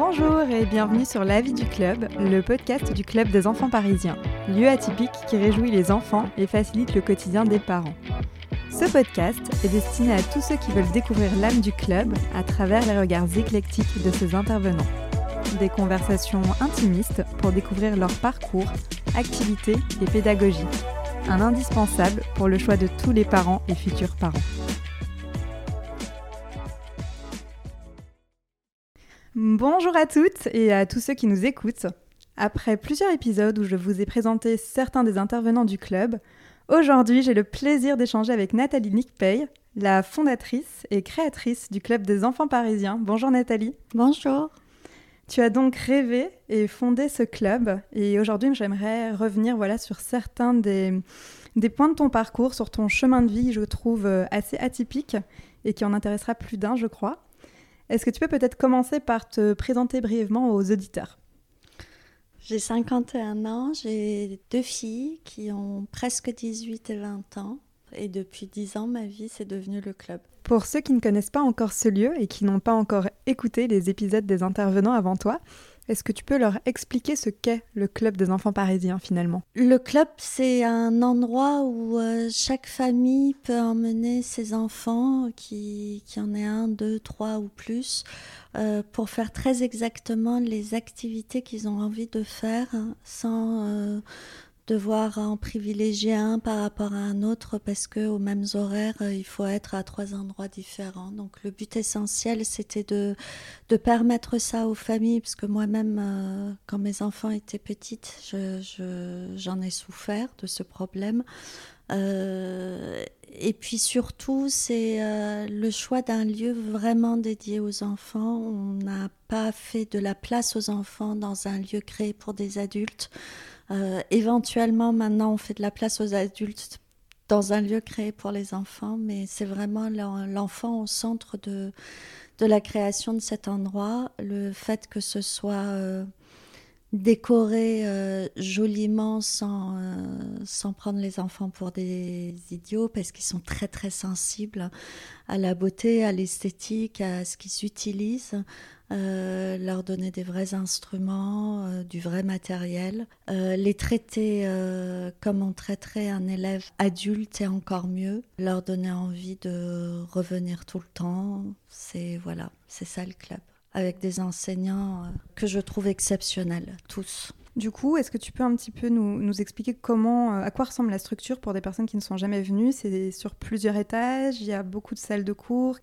Bonjour et bienvenue sur La vie du club, le podcast du club des enfants parisiens, lieu atypique qui réjouit les enfants et facilite le quotidien des parents. Ce podcast est destiné à tous ceux qui veulent découvrir l'âme du club à travers les regards éclectiques de ses intervenants. Des conversations intimistes pour découvrir leur parcours, activités et pédagogie. Un indispensable pour le choix de tous les parents et futurs parents. Bonjour à toutes et à tous ceux qui nous écoutent. Après plusieurs épisodes où je vous ai présenté certains des intervenants du club, aujourd'hui j'ai le plaisir d'échanger avec Nathalie Nickpay, la fondatrice et créatrice du club des enfants parisiens. Bonjour Nathalie. Bonjour. Tu as donc rêvé et fondé ce club et aujourd'hui j'aimerais revenir voilà, sur certains des, des points de ton parcours, sur ton chemin de vie, je trouve assez atypique et qui en intéressera plus d'un, je crois. Est-ce que tu peux peut-être commencer par te présenter brièvement aux auditeurs? J'ai 51 ans, j'ai deux filles qui ont presque 18 et 20 ans. Et depuis 10 ans, ma vie, c'est devenu le club. Pour ceux qui ne connaissent pas encore ce lieu et qui n'ont pas encore écouté les épisodes des intervenants avant toi, est-ce que tu peux leur expliquer ce qu'est le club des enfants parisiens finalement? Le club, c'est un endroit où euh, chaque famille peut emmener ses enfants, qui, qui en ait un, deux, trois ou plus, euh, pour faire très exactement les activités qu'ils ont envie de faire sans... Euh, devoir en privilégier un par rapport à un autre parce que aux mêmes horaires, euh, il faut être à trois endroits différents. Donc le but essentiel, c'était de, de permettre ça aux familles, parce que moi-même, euh, quand mes enfants étaient petites, j'en je, ai souffert de ce problème. Euh, et puis surtout, c'est le choix d'un lieu vraiment dédié aux enfants. On n'a pas fait de la place aux enfants dans un lieu créé pour des adultes. Euh, éventuellement, maintenant, on fait de la place aux adultes dans un lieu créé pour les enfants, mais c'est vraiment l'enfant au centre de, de la création de cet endroit. Le fait que ce soit euh, décoré euh, joliment sans, sans prendre les enfants pour des idiots, parce qu'ils sont très très sensibles à la beauté, à l'esthétique, à ce qu'ils utilisent. Euh, leur donner des vrais instruments, euh, du vrai matériel, euh, les traiter comme on traiterait un élève adulte et encore mieux, leur donner envie de revenir tout le temps. C'est voilà, c'est ça le club, avec des enseignants que je trouve exceptionnels, tous. Du coup, est-ce que tu peux un petit peu nous, expliquer comment, à quoi ressemble la structure pour des personnes qui ne sont jamais venues? C'est sur plusieurs étages, il y a beaucoup de salles de cours.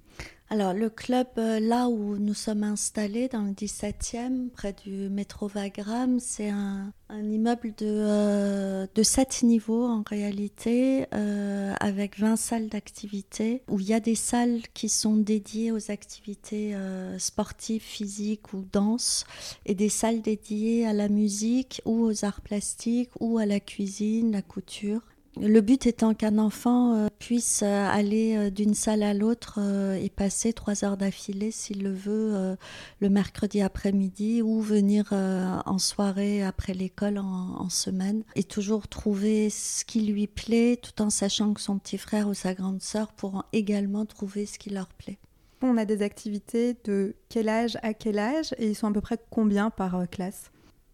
Alors, le club, euh, là où nous sommes installés, dans le 17e, près du métro Wagram, c'est un, immeuble de, euh, de 7 niveaux en réalité, euh, avec 20 salles d'activité, où il y a des salles qui sont dédiées aux activités sportives, physiques ou danse, et des salles dédiées à la musique ou aux arts plastiques ou à la cuisine, la couture. Le but étant qu'un enfant euh, puisse euh, aller euh, d'une salle à l'autre et passer trois heures d'affilée s'il le veut le mercredi après-midi ou venir en soirée après l'école en, semaine et toujours trouver ce qui lui plaît tout en sachant que son petit frère ou sa grande sœur pourront également trouver ce qui leur plaît. On a des activités de quel âge à quel âge et ils sont à peu près combien par classe?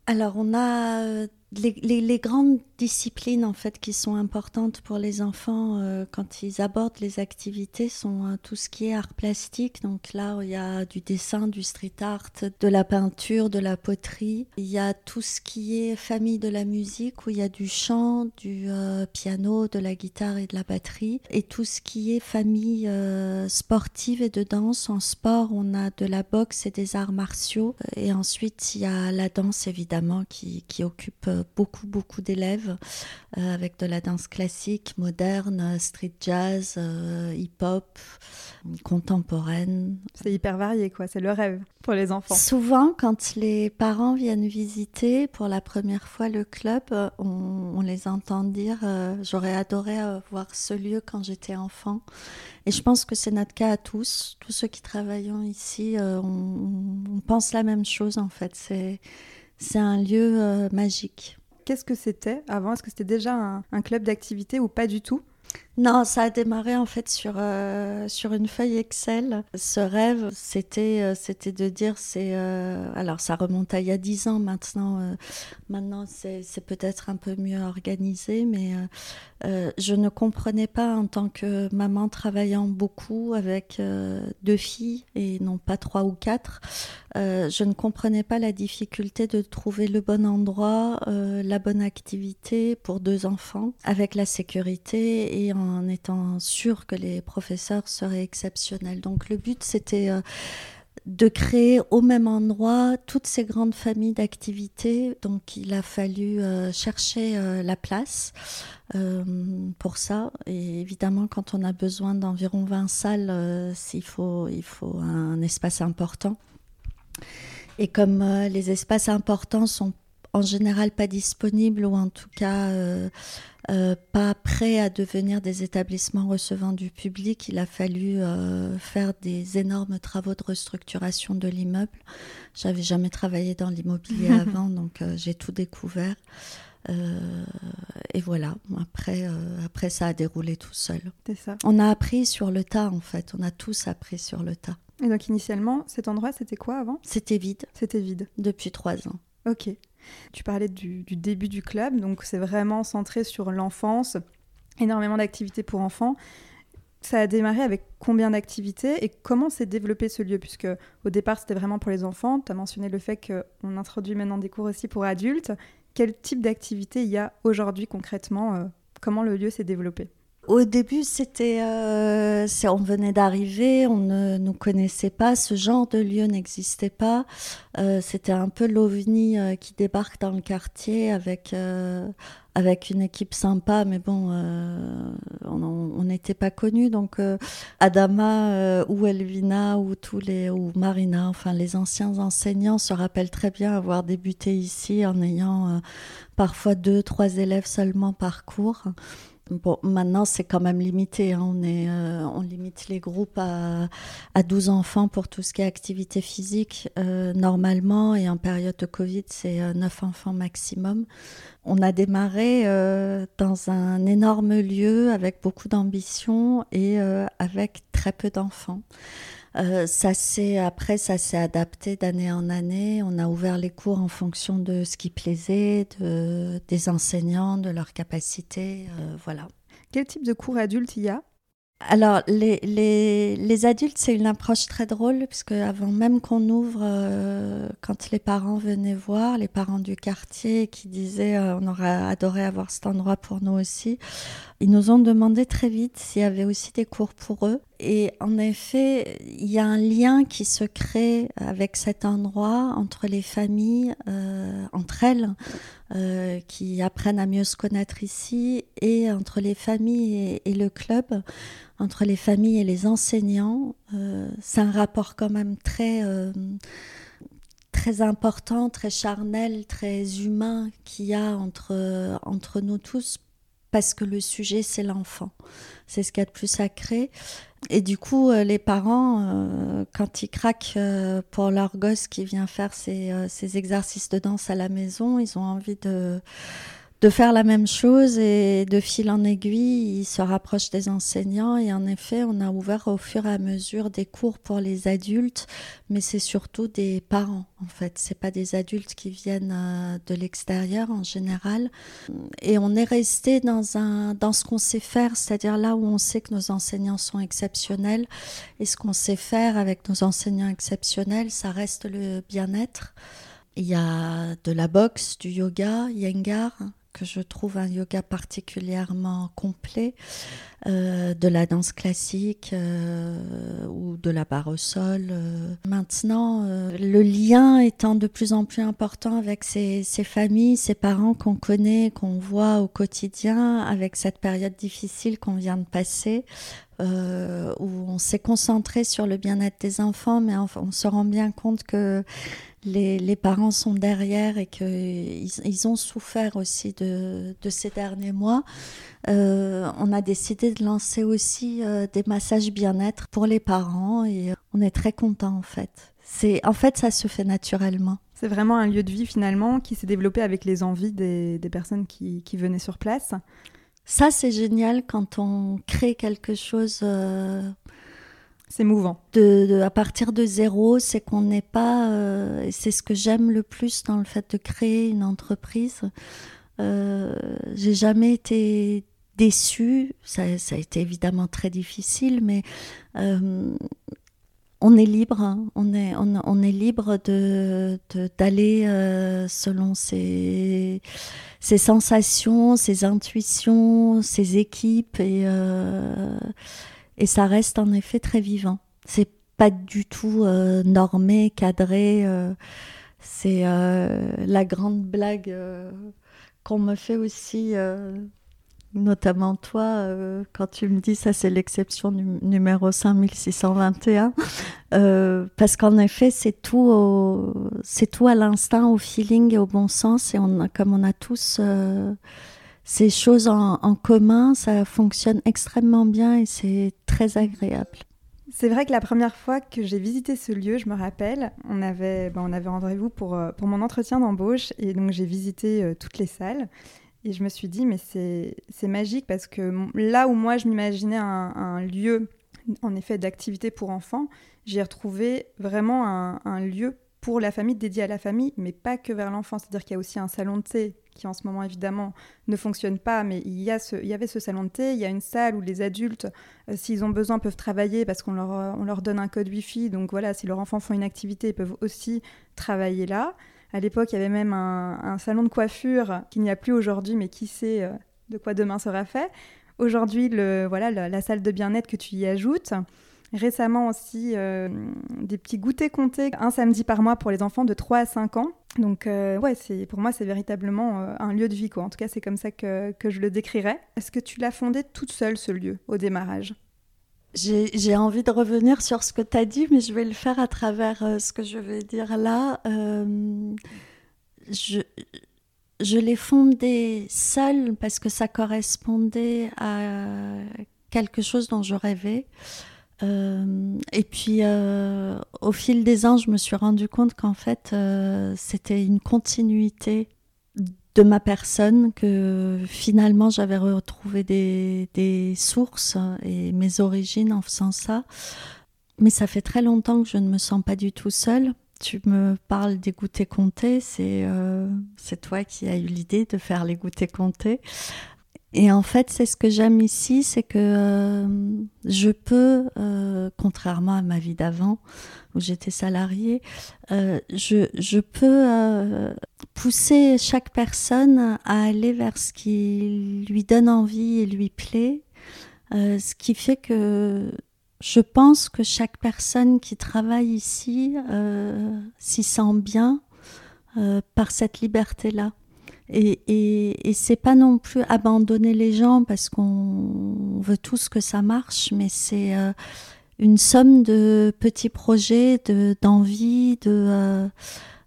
Alors on a les, grandes disciplines en fait qui sont importantes pour les enfants euh, quand ils abordent les activités sont euh, tout ce qui est art plastique. Donc là, il y a du dessin, du street art, de la peinture, de la poterie. Il y a tout ce qui est famille de la musique où il y a du chant, du euh, piano, de la guitare et de la batterie. Et tout ce qui est famille sportive et de danse. En sport, on a de la boxe et des arts martiaux. Et ensuite, il y a la danse évidemment qui, qui occupe beaucoup, beaucoup d'élèves euh, avec de la danse classique, moderne, street jazz, euh, hip-hop, contemporaine. C'est hyper varié, quoi. C'est le rêve pour les enfants. Souvent, quand les parents viennent visiter pour la première fois le club, on, les entend dire euh, J'aurais adoré voir ce lieu quand j'étais enfant. Et je pense que c'est notre cas à tous. Tous ceux qui travaillons ici, on, on, pense la même chose en fait. C'est, c'est un lieu magique. Qu'est-ce que c'était avant? Est-ce que c'était déjà un, club d'activité ou pas du tout? Non, ça a démarré en fait sur, euh, sur une feuille Excel. Ce rêve, c'était euh, de dire, c'est euh, alors ça remonte à il y a dix ans maintenant. maintenant, c'est peut-être un peu mieux organisé, mais je ne comprenais pas en tant que maman travaillant beaucoup avec deux filles et non pas trois ou quatre. je ne comprenais pas la difficulté de trouver le bon endroit, la bonne activité pour deux enfants, avec la sécurité et en en étant sûr que les professeurs seraient exceptionnels. Donc le but, c'était euh, de créer au même endroit toutes ces grandes familles d'activités. Donc il a fallu euh, chercher euh, la place pour ça. Et évidemment, quand on a besoin d'environ 20 salles, il, faut, il faut un espace important. Et comme les espaces importants sont en général pas disponibles ou en tout cas euh, euh, pas prêts à devenir des établissements recevant du public, il a fallu euh, faire des énormes travaux de restructuration de l'immeuble. J'avais jamais travaillé dans l'immobilier avant, donc j'ai tout découvert. et voilà, après, après ça a déroulé tout seul. Ça. On a appris sur le tas en fait, on a tous appris sur le tas. Et donc initialement, cet endroit, c'était quoi avant? C'était vide. C'était vide. Depuis trois ans. Ok. Tu parlais du, début du club, donc c'est vraiment centré sur l'enfance, énormément d'activités pour enfants. Ça a démarré avec combien d'activités et comment s'est développé ce lieu? Puisque au départ c'était vraiment pour les enfants. Tu as mentionné le fait qu'on introduit maintenant des cours aussi pour adultes. Quel type d'activité il y a aujourd'hui concrètement? Euh, Comment le lieu s'est développé? Au début, c'était, euh, on venait d'arriver, on ne nous connaissait pas, ce genre de lieu n'existait pas. Euh, c'était un peu l'ovni euh, qui débarque dans le quartier avec avec une équipe sympa, mais bon, on n'était pas connus. Donc Adama ou Elvina ou tous les ou Marina, enfin les anciens enseignants se rappellent très bien avoir débuté ici en ayant parfois deux, trois élèves seulement par cours. Bon, maintenant, c'est quand même limité. Hein. Euh, on limite les groupes à, à 12 enfants pour tout ce qui est activité physique. Euh, normalement, et en période de Covid, c'est 9 euh, enfants maximum. On a démarré dans un énorme lieu avec beaucoup d'ambition et avec très peu d'enfants. Euh, ça s'est après ça s'est adapté d'année en année. On a ouvert les cours en fonction de ce qui plaisait, de, des enseignants, de leurs capacités, euh, voilà. Quel type de cours adultes il y a? Alors, les, les, les adultes, c'est une approche très drôle, puisque avant même qu'on ouvre, euh, quand les parents venaient voir, les parents du quartier qui disaient euh, on aurait adoré avoir cet endroit pour nous aussi, ils nous ont demandé très vite s'il y avait aussi des cours pour eux. Et en effet, il y a un lien qui se crée avec cet endroit entre les familles, euh, entre elles, qui apprennent à mieux se connaître ici, et entre les familles et le club entre les familles et les enseignants. Euh, c'est un rapport quand même très, euh, très important, très charnel, très humain qu'il y a entre, entre nous tous, parce que le sujet, c'est l'enfant. C'est ce qu'il y a de plus sacré. Et du coup, euh, les parents, quand ils craquent pour leur gosse qui vient faire ses, ses exercices de danse à la maison, ils ont envie de de faire la même chose et de fil en aiguille, il se rapproche des enseignants et en effet, on a ouvert au fur et à mesure des cours pour les adultes, mais c'est surtout des parents en fait, c'est pas des adultes qui viennent euh, de l'extérieur en général. Et on est resté dans un dans ce qu'on sait faire, c'est-à-dire là où on sait que nos enseignants sont exceptionnels. Et ce qu'on sait faire avec nos enseignants exceptionnels, ça reste le bien-être. Il y a de la boxe, du yoga, Yengar, que je trouve un yoga particulièrement complet, euh, de la danse classique euh, ou de la barre au sol. Euh. Maintenant, le lien étant de plus en plus important avec ces, ces familles, ces parents qu'on connaît, qu'on voit au quotidien, avec cette période difficile qu'on vient de passer, où on s'est concentré sur le bien-être des enfants, mais on se rend bien compte que les, parents sont derrière et qu'ils ils ont souffert aussi de, ces derniers mois, euh, on a décidé de lancer aussi euh, des massages bien-être pour les parents et on est très content en fait. C'est en fait ça se fait naturellement. C'est vraiment un lieu de vie finalement qui s'est développé avec les envies des, personnes qui, venaient sur place. ça, c'est génial quand on crée quelque chose. Euh, c'est mouvant. À partir de zéro, c'est qu'on n'est pas. Euh, c'est ce que j'aime le plus dans le fait de créer une entreprise. Euh, j'ai jamais été déçue. Ça, a été évidemment très difficile, mais on est libre, hein. on, est, on, est libre de, d'aller euh, selon ses, ses, sensations, ses intuitions, ses équipes, et, euh, et ça reste en effet très vivant. C'est pas du tout euh, normé, cadré. c'est la grande blague qu'on me fait aussi notamment toi, euh, quand tu me dis ça, c'est l'exception numéro 5621, euh, parce qu'en effet, c'est tout, tout à l'instinct, au feeling et au bon sens, et on comme on a tous euh, ces choses en, commun, ça fonctionne extrêmement bien et c'est très agréable. C'est vrai que la première fois que j'ai visité ce lieu, je me rappelle, on avait, ben, avait rendez-vous pour, pour mon entretien d'embauche et donc j'ai visité toutes les salles. Et je me suis dit, mais c'est magique parce que là où moi je m'imaginais un, lieu, en effet, d'activité pour enfants, j'ai retrouvé vraiment un, lieu pour la famille, dédié à la famille, mais pas que vers l'enfant. C'est-à-dire qu'il y a aussi un salon de thé qui en ce moment évidemment ne fonctionne pas, mais il y, a ce, il y avait ce salon de thé, il y a une salle où les adultes, euh, s'ils ont besoin, peuvent travailler parce qu'on leur, on leur donne un code Wi-Fi. Donc voilà, si leurs enfants font une activité, ils peuvent aussi travailler là. À l'époque, il y avait même un, salon de coiffure qu'il n'y a plus aujourd'hui, mais qui sait euh, de quoi demain sera fait. Aujourd'hui, voilà, la, salle de bien-être que tu y ajoutes. Récemment aussi, euh, des petits goûters comptés un samedi par mois pour les enfants de 3 à 5 ans. Donc, euh, ouais, pour moi, c'est véritablement un lieu de vie. Quoi. En tout cas, c'est comme ça que, que je le décrirais. Est-ce que tu l'as fondé toute seule, ce lieu, au démarrage? J'ai envie de revenir sur ce que tu as dit, mais je vais le faire à travers euh, ce que je vais dire là. Euh, je, je l'ai fondé seule parce que ça correspondait à quelque chose dont je rêvais. Euh, et puis, au fil des ans, je me suis rendu compte qu'en fait, c'était une continuité de ma personne que finalement j'avais retrouvé des, sources et mes origines en faisant ça. Mais ça fait très longtemps que je ne me sens pas du tout seule. Tu me parles des goûters comptés, c'est euh, toi qui as eu l'idée de faire les goûters comptés. Et en fait, c'est ce que j'aime ici, c'est que euh, je peux, euh, contrairement à ma vie d'avant, où j'étais salariée, euh, je, je, peux pousser chaque personne à aller vers ce qui lui donne envie et lui plaît, ce qui fait que je pense que chaque personne qui travaille ici s'y sent bien par cette liberté-là. Et, et, et c'est pas non plus abandonner les gens parce qu'on veut tous que ça marche, mais c'est euh, une somme de petits projets, d'envie, de, euh,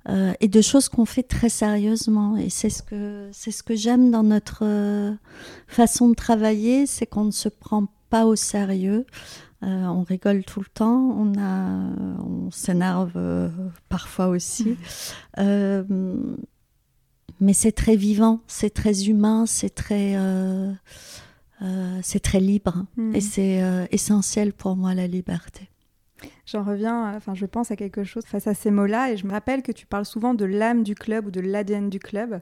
euh, et de choses qu'on fait très sérieusement. Et c'est ce que c'est ce que j'aime dans notre façon de travailler, c'est qu'on ne se prend pas au sérieux. on rigole tout le temps, on, a, on s'énerve parfois aussi. Mmh mais c'est très vivant, c'est très humain, c'est très, euh, euh, c'est très libre. Hmm. Et c'est euh, essentiel pour moi, la liberté. J'en reviens, enfin, je pense à quelque chose face à ces mots-là, et je me rappelle que tu parles souvent de l'âme du club ou de l'ADN du club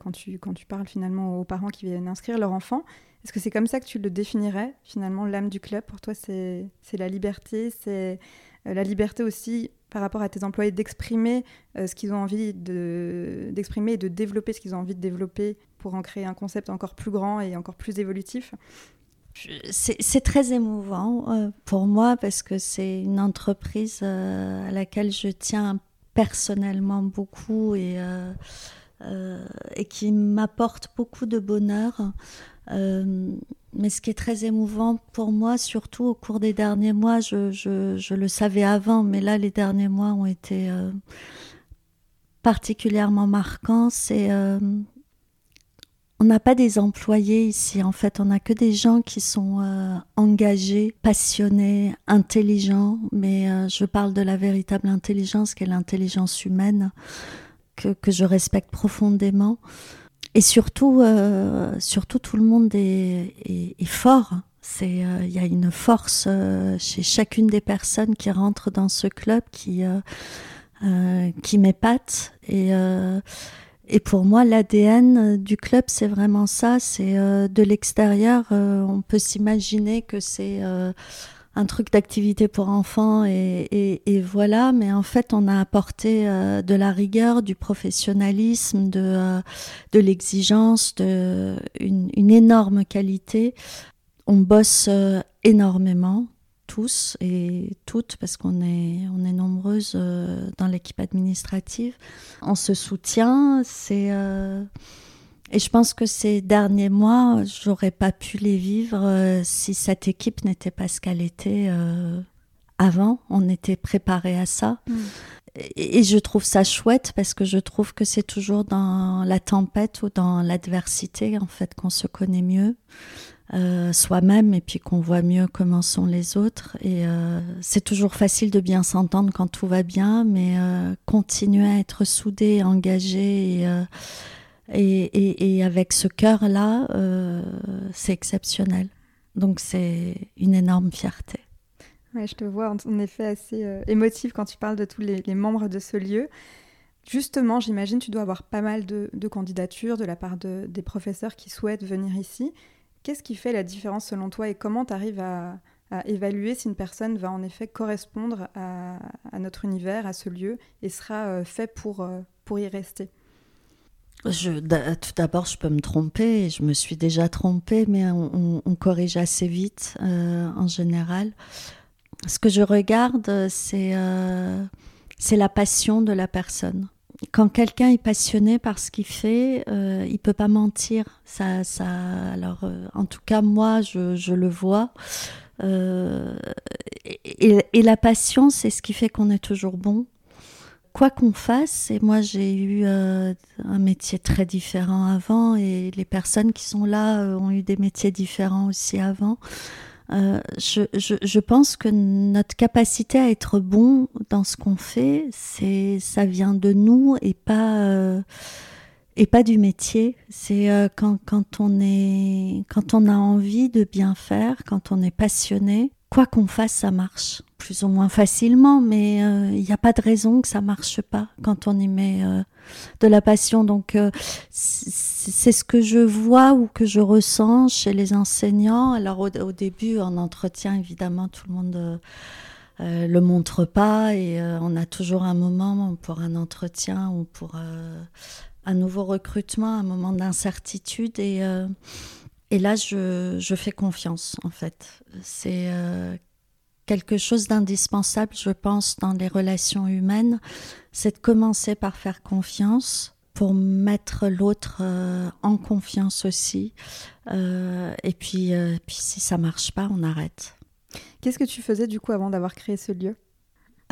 quand, tu, quand tu parles finalement aux parents qui viennent inscrire leur enfant. Est-ce que c'est comme ça que tu le définirais, finalement, l'âme du club? Pour toi, c'est la liberté, c'est la liberté aussi par rapport à tes employés d'exprimer euh, ce qu'ils ont envie d'exprimer et de développer ce qu'ils ont envie de développer pour en créer un concept encore plus grand et encore plus évolutif? C'est très émouvant euh, pour moi parce que c'est une entreprise euh, à laquelle je tiens personnellement beaucoup et, et qui m'apporte beaucoup de bonheur. Mais ce qui est très émouvant pour moi, surtout au cours des derniers mois, je, le savais avant, mais là, les derniers mois ont été euh, particulièrement marquants. C'est. Euh, on n'a pas des employés ici, en fait, on n'a que des gens qui sont euh, engagés, passionnés, intelligents, mais je parle de la véritable intelligence, qui est l'intelligence humaine, que je respecte profondément. Et surtout, surtout tout le monde est, est, fort. C'est, il y a une force chez chacune des personnes qui rentrent dans ce club qui qui m'épate et et pour moi, l'ADN du club, c'est vraiment ça. C'est euh, de l'extérieur, euh, on peut s'imaginer que c'est euh, un truc d'activité pour enfants et, voilà. Mais en fait, on a apporté de la rigueur, du professionnalisme, de, de l'exigence, de une, énorme qualité. On bosse énormément tous et toutes, parce qu'on est, on est nombreuses euh, dans l'équipe administrative. On se soutient. C'est, euh, et je pense que ces derniers mois, j'aurais pas pu les vivre euh, si cette équipe n'était pas ce qu'elle était avant. On était préparé à ça. Mm. Et, et je trouve ça chouette parce que je trouve que c'est toujours dans la tempête ou dans l'adversité en fait qu'on se connaît mieux. Euh, soi-même et puis qu'on voit mieux comment sont les autres. Et euh, c'est toujours facile de bien s'entendre quand tout va bien, mais euh, continuer à être soudé, engagé et, et, avec ce cœur-là, c'est exceptionnel. Donc c'est une énorme fierté. Je te vois en effet assez émotive quand tu parles de tous les, membres de ce lieu. Justement, j'imagine tu dois avoir pas mal de, candidatures de la part de, des professeurs qui souhaitent venir ici. Qu'est-ce qui fait la différence selon toi et comment tu arrives à, évaluer si une personne va en effet correspondre à, notre univers, à ce lieu et sera euh, fait pour, euh, pour y rester? Je, tout d'abord, je peux me tromper, je me suis déjà trompée, mais on, corrige assez vite euh, en général. Ce que je regarde, c'est c'est la passion de la personne quand quelqu'un est passionné par ce qu'il fait, euh, il peut pas mentir. Ça, ça. Alors, euh, en tout cas, moi, je, je le vois. Euh, et, et, la passion, c'est ce qui fait qu'on est toujours bon. Quoi qu'on fasse, et moi j'ai eu euh, un métier très différent avant, et les personnes qui sont là ont eu des métiers différents aussi avant. Euh, je, je, je, pense que notre capacité à être bon dans ce qu'on fait, c'est ça vient de nous et pas euh, et pas du métier. C'est euh, quand, quand on est quand on a envie de bien faire, quand on est passionné, quoi qu'on fasse, ça marche plus ou moins facilement, mais il n'y a pas de raison que ça marche pas quand on y met de la passion. Donc euh, c'est ce que je vois ou que je ressens chez les enseignants. Alors au, début, en entretien, évidemment, tout le monde euh, euh, le montre pas et on a toujours un moment pour un entretien ou pour un nouveau recrutement, un moment d'incertitude et et là, je, je, fais confiance, en fait. C'est quelque chose d'indispensable, je pense, dans les relations humaines, c'est de commencer par faire confiance pour mettre l'autre euh, en confiance aussi. Euh, et puis, euh, puis si ça marche pas, on arrête. Qu'est-ce que tu faisais du coup avant d'avoir créé ce lieu?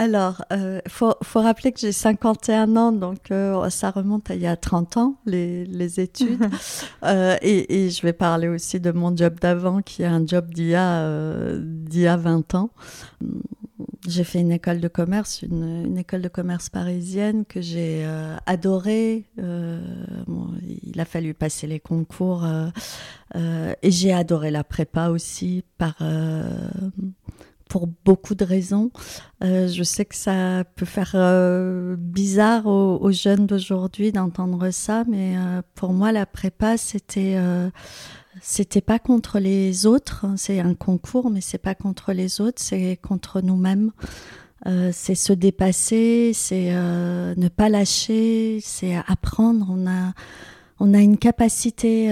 Alors, il euh, faut, faut, rappeler que j'ai 51 ans, donc euh, ça remonte à il y a 30 ans, les, les études. euh, et, et, je vais parler aussi de mon job d'avant, qui est un job d'il y, y a 20 ans. J'ai fait une école de commerce, une, une école de commerce parisienne que j'ai adorée. Bon, il a fallu passer les concours et j'ai adoré la prépa aussi par pour beaucoup de raisons. Euh, je sais que ça peut faire euh, bizarre aux, jeunes d'aujourd'hui d'entendre ça, mais euh, pour moi, la prépa, c'était c'était pas contre les autres. Hein. C'est un concours, mais c'est pas contre les autres, c'est contre nous-mêmes. c'est se dépasser, c'est ne pas lâcher, c'est apprendre. On a on a une capacité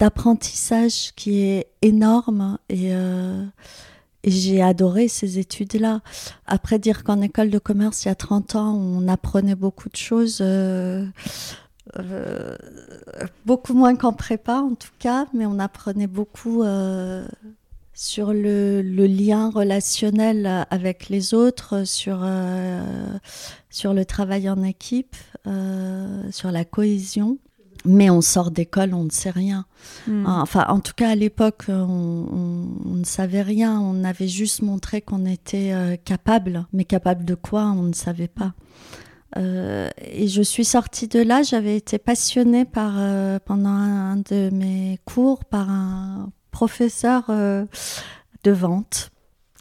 d'apprentissage qui est énorme et et j'ai adoré ces études-là. Après dire qu'en école de commerce, il y a 30 ans, on apprenait beaucoup de choses, euh, euh, beaucoup moins qu'en prépa en tout cas, mais on apprenait beaucoup euh, sur le, le, lien relationnel avec les autres, sur, sur le travail en équipe, sur la cohésion mais on sort d'école, on ne sait rien. Hmm. Enfin, en tout cas, à l'époque, on, ne savait rien. On avait juste montré qu'on était euh, capable, mais capable de quoi, on ne savait pas. et je suis sortie de là, j'avais été passionnée par, pendant un, de mes cours par un professeur de vente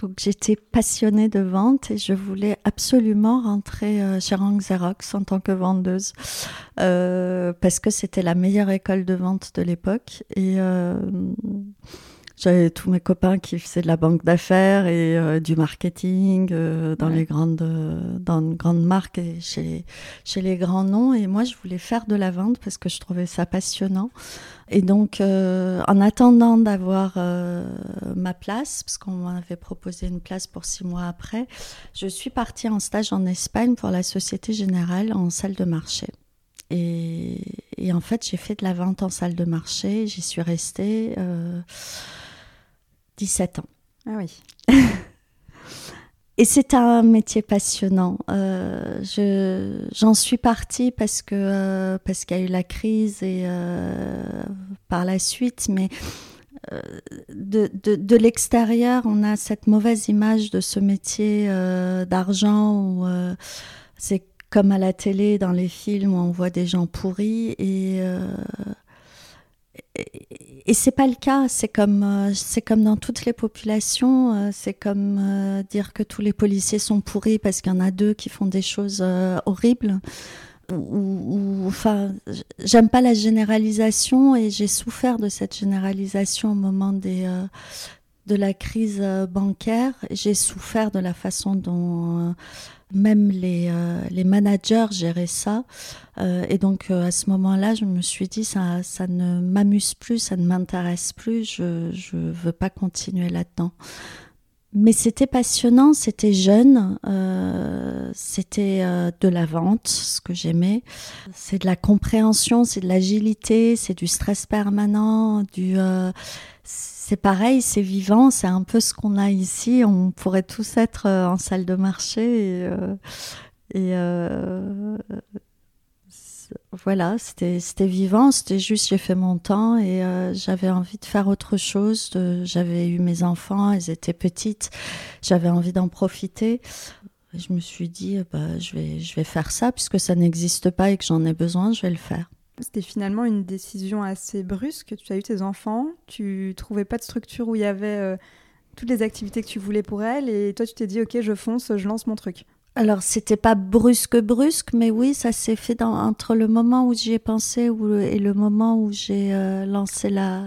donc j'étais passionnée de vente et je voulais absolument rentrer euh, chez Rank Xerox en tant que vendeuse euh, parce que c'était la meilleure école de vente de l'époque. Et euh, j'avais tous mes copains qui faisaient de la banque d'affaires et du marketing dans les grandes dans de grandes marques et chez chez les grands noms et moi je voulais faire de la vente parce que je trouvais ça passionnant. Et donc, euh, en attendant d'avoir euh, ma place, parce qu'on m'avait proposé une place pour six mois après, je suis partie en stage en Espagne pour la Société Générale en salle de marché. Et, en fait, j'ai fait de la vente en salle de marché. J'y suis restée 17 euh, ans. Ah oui. Et c'est un métier passionnant. Euh, j'en suis partie parce que euh, parce qu'il y a eu la crise et euh, par la suite, mais de, de, de l'extérieur, on a cette mauvaise image de ce métier d'argent où c'est comme à la télé, dans les films où on voit des gens pourris et et c'est pas le cas. C'est comme euh, c'est comme dans toutes les populations. Euh, c'est comme euh, dire que tous les policiers sont pourris parce qu'il y en a deux qui font des choses horribles. Enfin, j'aime pas la généralisation et j'ai souffert de cette généralisation au moment de la crise bancaire. J'ai souffert de la façon dont même les, euh, les managers géraient ça. Euh, et donc euh, à ce moment-là, je me suis dit, ça, ça ne m'amuse plus, ça ne m'intéresse plus, je ne veux pas continuer là-dedans. Mais c'était passionnant, c'était jeune, c'était de la vente, ce que j'aimais. C'est de la compréhension, c'est de l'agilité, c'est du stress permanent, du c'est pareil, c'est vivant, c'est un peu ce qu'on a ici. On pourrait tous être euh, en salle de marché et, euh, euh, voilà, c'était vivant, c'était juste j'ai fait mon temps et j'avais envie de faire autre chose. J'avais eu mes enfants, elles étaient petites, j'avais envie d'en profiter. Je me suis dit, bah, je, vais, je vais faire ça puisque ça n'existe pas et que j'en ai besoin, je vais le faire. C'était finalement une décision assez brusque. Tu as eu tes enfants, tu trouvais pas de structure où il y avait euh, toutes les activités que tu voulais pour elles, et toi tu t'es dit ok, je fonce, je lance mon truc. Alors c'était pas brusque brusque, mais oui, ça s'est fait dans, entre le moment où j'y ai pensé et le moment où j'ai euh, lancé la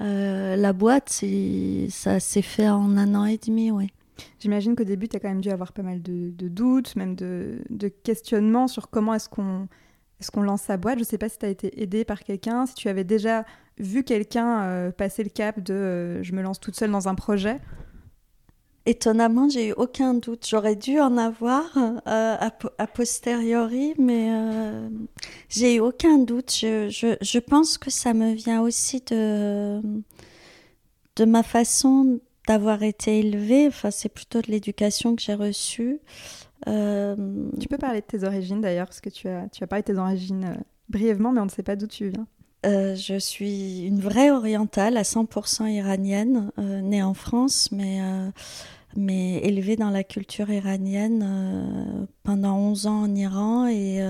euh, la boîte, ça s'est fait en un an et demi, oui. J'imagine qu'au début, tu as quand même dû avoir pas mal de, doutes, même de, de questionnements sur comment est-ce qu'on est-ce qu'on lance sa boîte? Je ne sais pas si tu as été aidé par quelqu'un, si tu avais déjà vu quelqu'un euh, passer le cap de euh, je me lance toute seule dans un projet? Étonnamment, j'ai eu aucun doute. J'aurais dû en avoir euh, a, posteriori, mais j'ai eu aucun doute. Je, pense que ça me vient aussi de, de ma façon d'avoir été élevée. Enfin, c'est plutôt de l'éducation que j'ai reçue. Euh, tu peux parler de tes origines d'ailleurs, parce que tu as, tu as parlé de tes origines euh, brièvement, mais on ne sait pas d'où tu viens. Euh, je suis une vraie orientale à 100% iranienne, née en France, mais, mais élevée dans la culture iranienne pendant 11 ans en Iran et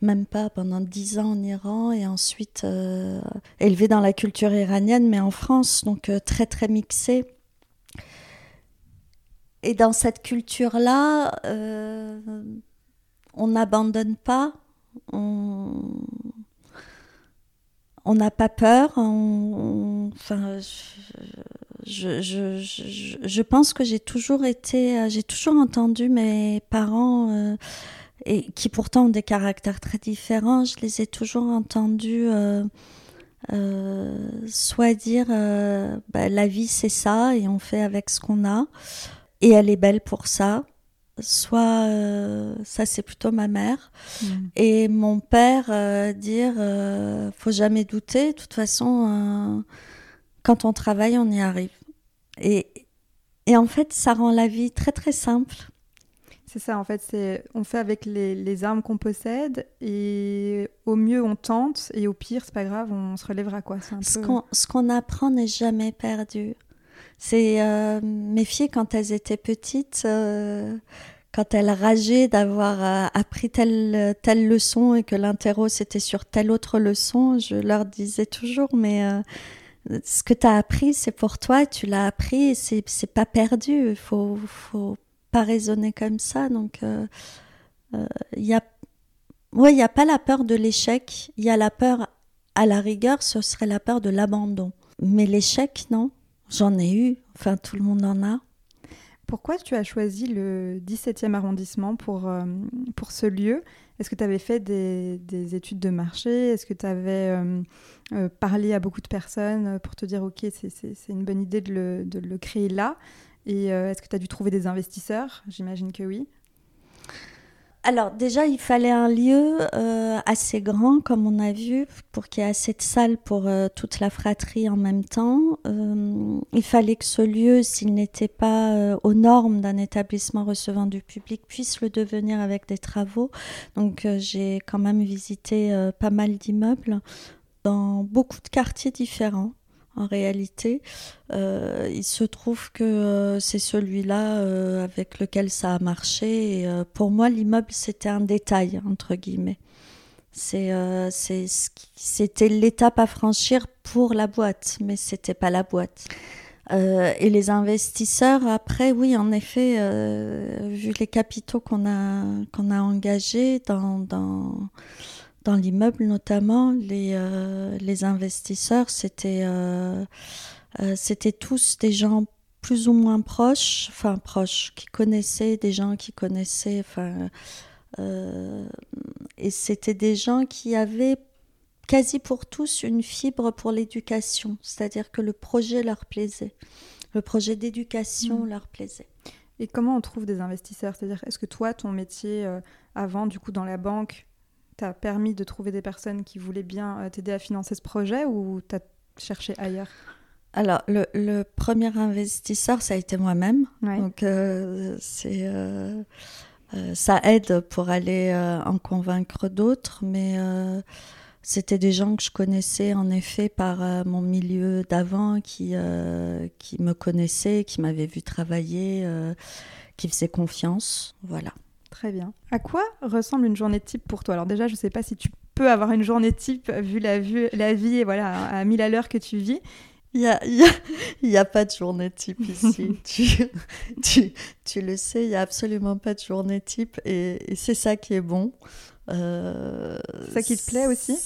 même pas pendant 10 ans en Iran et ensuite élevée dans la culture iranienne mais en France, donc très très mixée et dans cette culture-là, euh, on n'abandonne pas, on n'a pas peur. enfin, je, pense que j'ai toujours été, j'ai toujours entendu mes parents, euh, et qui pourtant ont des caractères très différents, je les ai toujours entendus. Euh, soit dire bah, la vie c'est ça et on fait avec ce qu'on a, et elle est belle pour ça. Soit euh, ça c'est plutôt ma mère mm. et mon père euh, dire euh, faut jamais douter. De toute façon, quand on travaille, on y arrive. Et, et en fait, ça rend la vie très très simple. C'est ça, en fait, c'est on fait avec les, les armes qu'on possède et au mieux on tente et au pire c'est pas grave, on se relèvera quoi. Un Ce qu'on apprend n'est jamais perdu. C'est euh, mes filles quand elles étaient petites, euh, quand elle rageait d'avoir euh, appris telle, telle leçon et que l'interro c'était sur telle autre leçon, je leur disais toujours, mais euh, ce que tu as appris, c'est pour toi, tu l'as appris, c'est, c'est pas perdu, il faut, faut pas raisonner comme ça. Donc, il euh, y a, ouais, n'y a pas la peur de l'échec, il y a la peur, à la rigueur, ce serait la peur de l'abandon. Mais l'échec, non, j'en ai eu, enfin tout le monde en a. Pourquoi tu as choisi le 17e arrondissement pour, euh, pour ce lieu? Est-ce que tu avais fait des, des, études de marché? Est-ce que tu avais euh, euh, parlé à beaucoup de personnes pour te dire, OK, c'est une bonne idée de le, de le créer là? Et est-ce que tu as dû trouver des investisseurs? J'imagine que oui. Alors déjà, il fallait un lieu euh, assez grand, comme on a vu, pour qu'il y ait assez de salles pour euh, toute la fratrie en même temps. Euh, il fallait que ce lieu, s'il n'était pas aux normes d'un établissement recevant du public, puisse le devenir avec des travaux. Donc j'ai quand même visité pas mal d'immeubles dans beaucoup de quartiers différents en réalité. Euh, il se trouve que euh, c'est celui-là euh, avec lequel ça a marché. Pour moi, l'immeuble, c'était un détail, entre guillemets. C'est, c'était l'étape à franchir pour la boîte, mais c'était pas la boîte. et les investisseurs, après, oui, en effet, vu les capitaux qu'on a, qu'on a engagés dans, dans dans l'immeuble notamment, les, euh, les investisseurs, c'était euh, euh, c'était tous des gens plus ou moins proches, enfin proches, qui connaissaient, des gens qui connaissaient, enfin, et c'était des gens qui avaient quasi pour tous une fibre pour l'éducation, c'est-à-dire que le projet leur plaisait, le projet d'éducation mmh. leur plaisait. Et comment on trouve des investisseurs? C'est-à-dire, est-ce que toi, ton métier avant, du coup, dans la banque, t'a permis de trouver des personnes qui voulaient bien euh, t'aider à financer ce projet ou t'as cherché ailleurs? Alors, le, premier investisseur, ça a été moi-même. Donc, euh, c'est, euh, ça aide pour aller en convaincre d'autres, mais c'était des gens que je connaissais en effet par mon milieu d'avant, qui, qui me connaissaient, qui m'avaient vu travailler, qui faisaient confiance. Voilà. Très bien. À quoi ressemble une journée type pour toi? Alors déjà, je ne sais pas si tu peux avoir une journée type vu la, la vie et voilà, à mille à l'heure que tu vis. Il n'y a, y a, pas de journée type ici. tu, tu, tu, le sais, il n'y a absolument pas de journée type et, c'est ça qui est bon. Euh, ça qui te plaît aussi?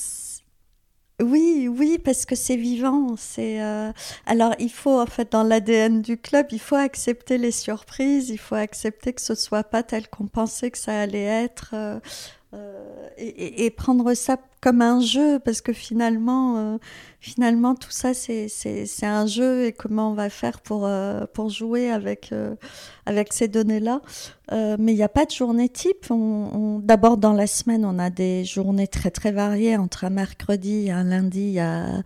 Oui, oui, parce que c'est vivant. C'est euh, alors il faut en fait dans l'ADN du club, il faut accepter les surprises, il faut accepter que ce soit pas tel qu'on pensait que ça allait être. Euh, euh, et, prendre ça comme un jeu parce que finalement euh, finalement tout ça c'est un jeu et comment on va faire pour euh, jouer avec ces données là mais il n'y a pas de journée type. D'abord dans la semaine on a des journées très très variées. Entre un mercredi et un lundi il y a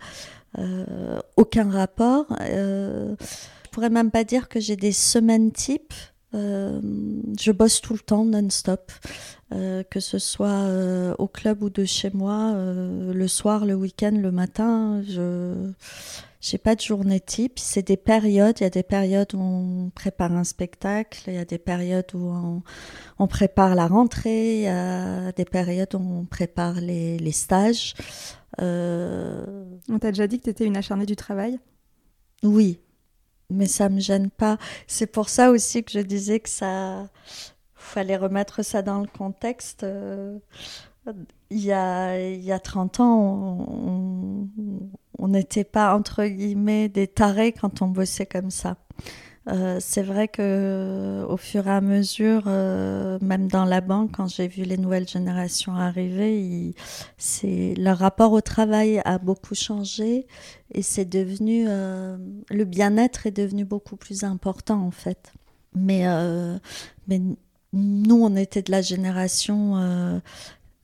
aucun rapport. Je pourrais même pas dire que j'ai des semaines types. Je bosse tout le temps non-stop. Euh, que ce soit euh, au club ou de chez moi, euh, le soir, le week-end, le matin, je n'ai pas de journée type. C'est des périodes. Il y a des périodes où on prépare un spectacle, il y a des périodes où on, prépare la rentrée, il y a des périodes où on prépare les, les stages. On t'a déjà dit que tu étais une acharnée du travail? Oui, mais ça me gêne pas. C'est pour ça aussi que je disais que ça, fallait remettre ça dans le contexte. Euh, il, y a, il y a 30 ans, on n'était pas, entre guillemets, des tarés quand on bossait comme ça. Euh, c'est vrai que au fur et à mesure, euh, même dans la banque, quand j'ai vu les nouvelles générations arriver, c'est leur rapport au travail a beaucoup changé et c'est devenu le bien-être est devenu beaucoup plus important en fait. Mais mais nous, on était de la génération euh,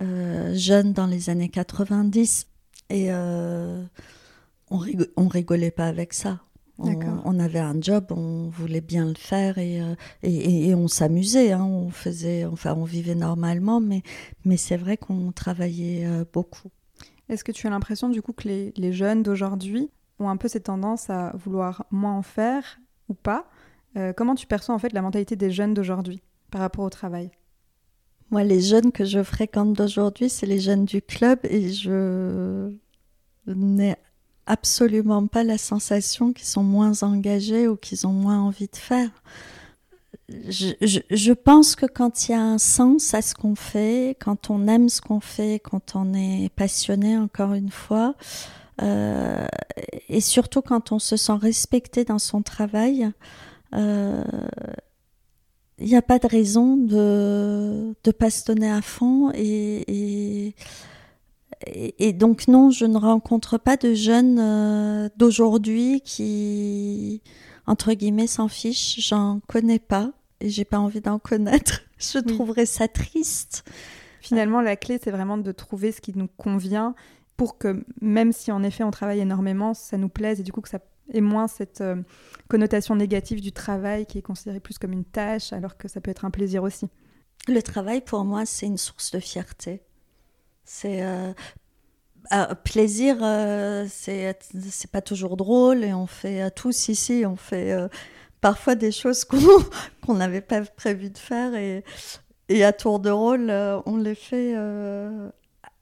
euh, jeune dans les années 90 et euh, on, rigolait pas avec ça. On, avait un job, on voulait bien le faire et, et, on s'amusait. Hein. on faisait, enfin, on vivait normalement, mais, mais c'est vrai qu'on travaillait beaucoup. Est-ce que tu as l'impression du coup que les, les jeunes d'aujourd'hui ont un peu cette tendance à vouloir moins en faire ou pas? Comment tu perçois en fait la mentalité des jeunes d'aujourd'hui? Par rapport au travail Moi, les jeunes que je fréquente d'aujourd'hui, c'est les jeunes du club et je n'ai absolument pas la sensation qu'ils sont moins engagés ou qu'ils ont moins envie de faire. Je, pense que quand il y a un sens à ce qu'on fait, quand on aime ce qu'on fait, quand on est passionné, encore une fois, euh, et surtout quand on se sent respecté dans son travail, euh, il n'y a pas de raison de ne pas se donner à fond et, et, donc non, je ne rencontre pas de jeunes euh, d'aujourd'hui qui, entre guillemets, s'en fichent. J'en connais pas et j'ai pas envie d'en connaître. je trouverais ça triste. Finalement, la clé, c'est vraiment de trouver ce qui nous convient pour que, même si en effet on travaille énormément, ça nous plaise et du coup que ça ait moins cette euh, connotation négative du travail qui est considéré plus comme une tâche alors que ça peut être un plaisir aussi. Le travail, pour moi, c'est une source de fierté. C'est euh, ah, plaisir, euh, c'est c'est pas toujours drôle et on fait à tous ici, on fait euh, parfois des choses qu'on n'avait pas prévu de faire et, et à tour de rôle, on les fait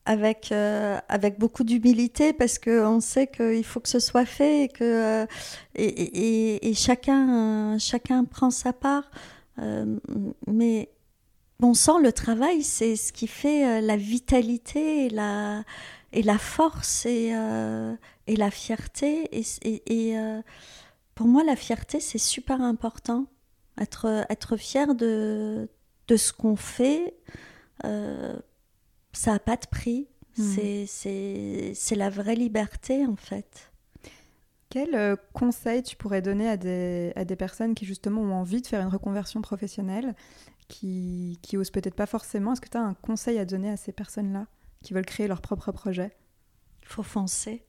avec, avec beaucoup d'humilité parce qu'on sait qu'il faut que ce soit fait et que et, et, et, chacun, chacun prend sa part. mais Bon sang, le travail, c'est ce qui fait euh, la vitalité et la, et la force et, euh, et la fierté. Et, euh, pour moi, la fierté, c'est super important. Être, être fier de, de ce qu'on fait, ça n'a pas de prix. Mmh. C'est la vraie liberté, en fait. Quel conseil tu pourrais donner à des, à des personnes qui justement ont envie de faire une reconversion professionnelle qui, qui osent peut-être pas forcément? Est-ce que tu as un conseil à donner à ces personnes-là qui veulent créer leur propre projet? Il faut foncer.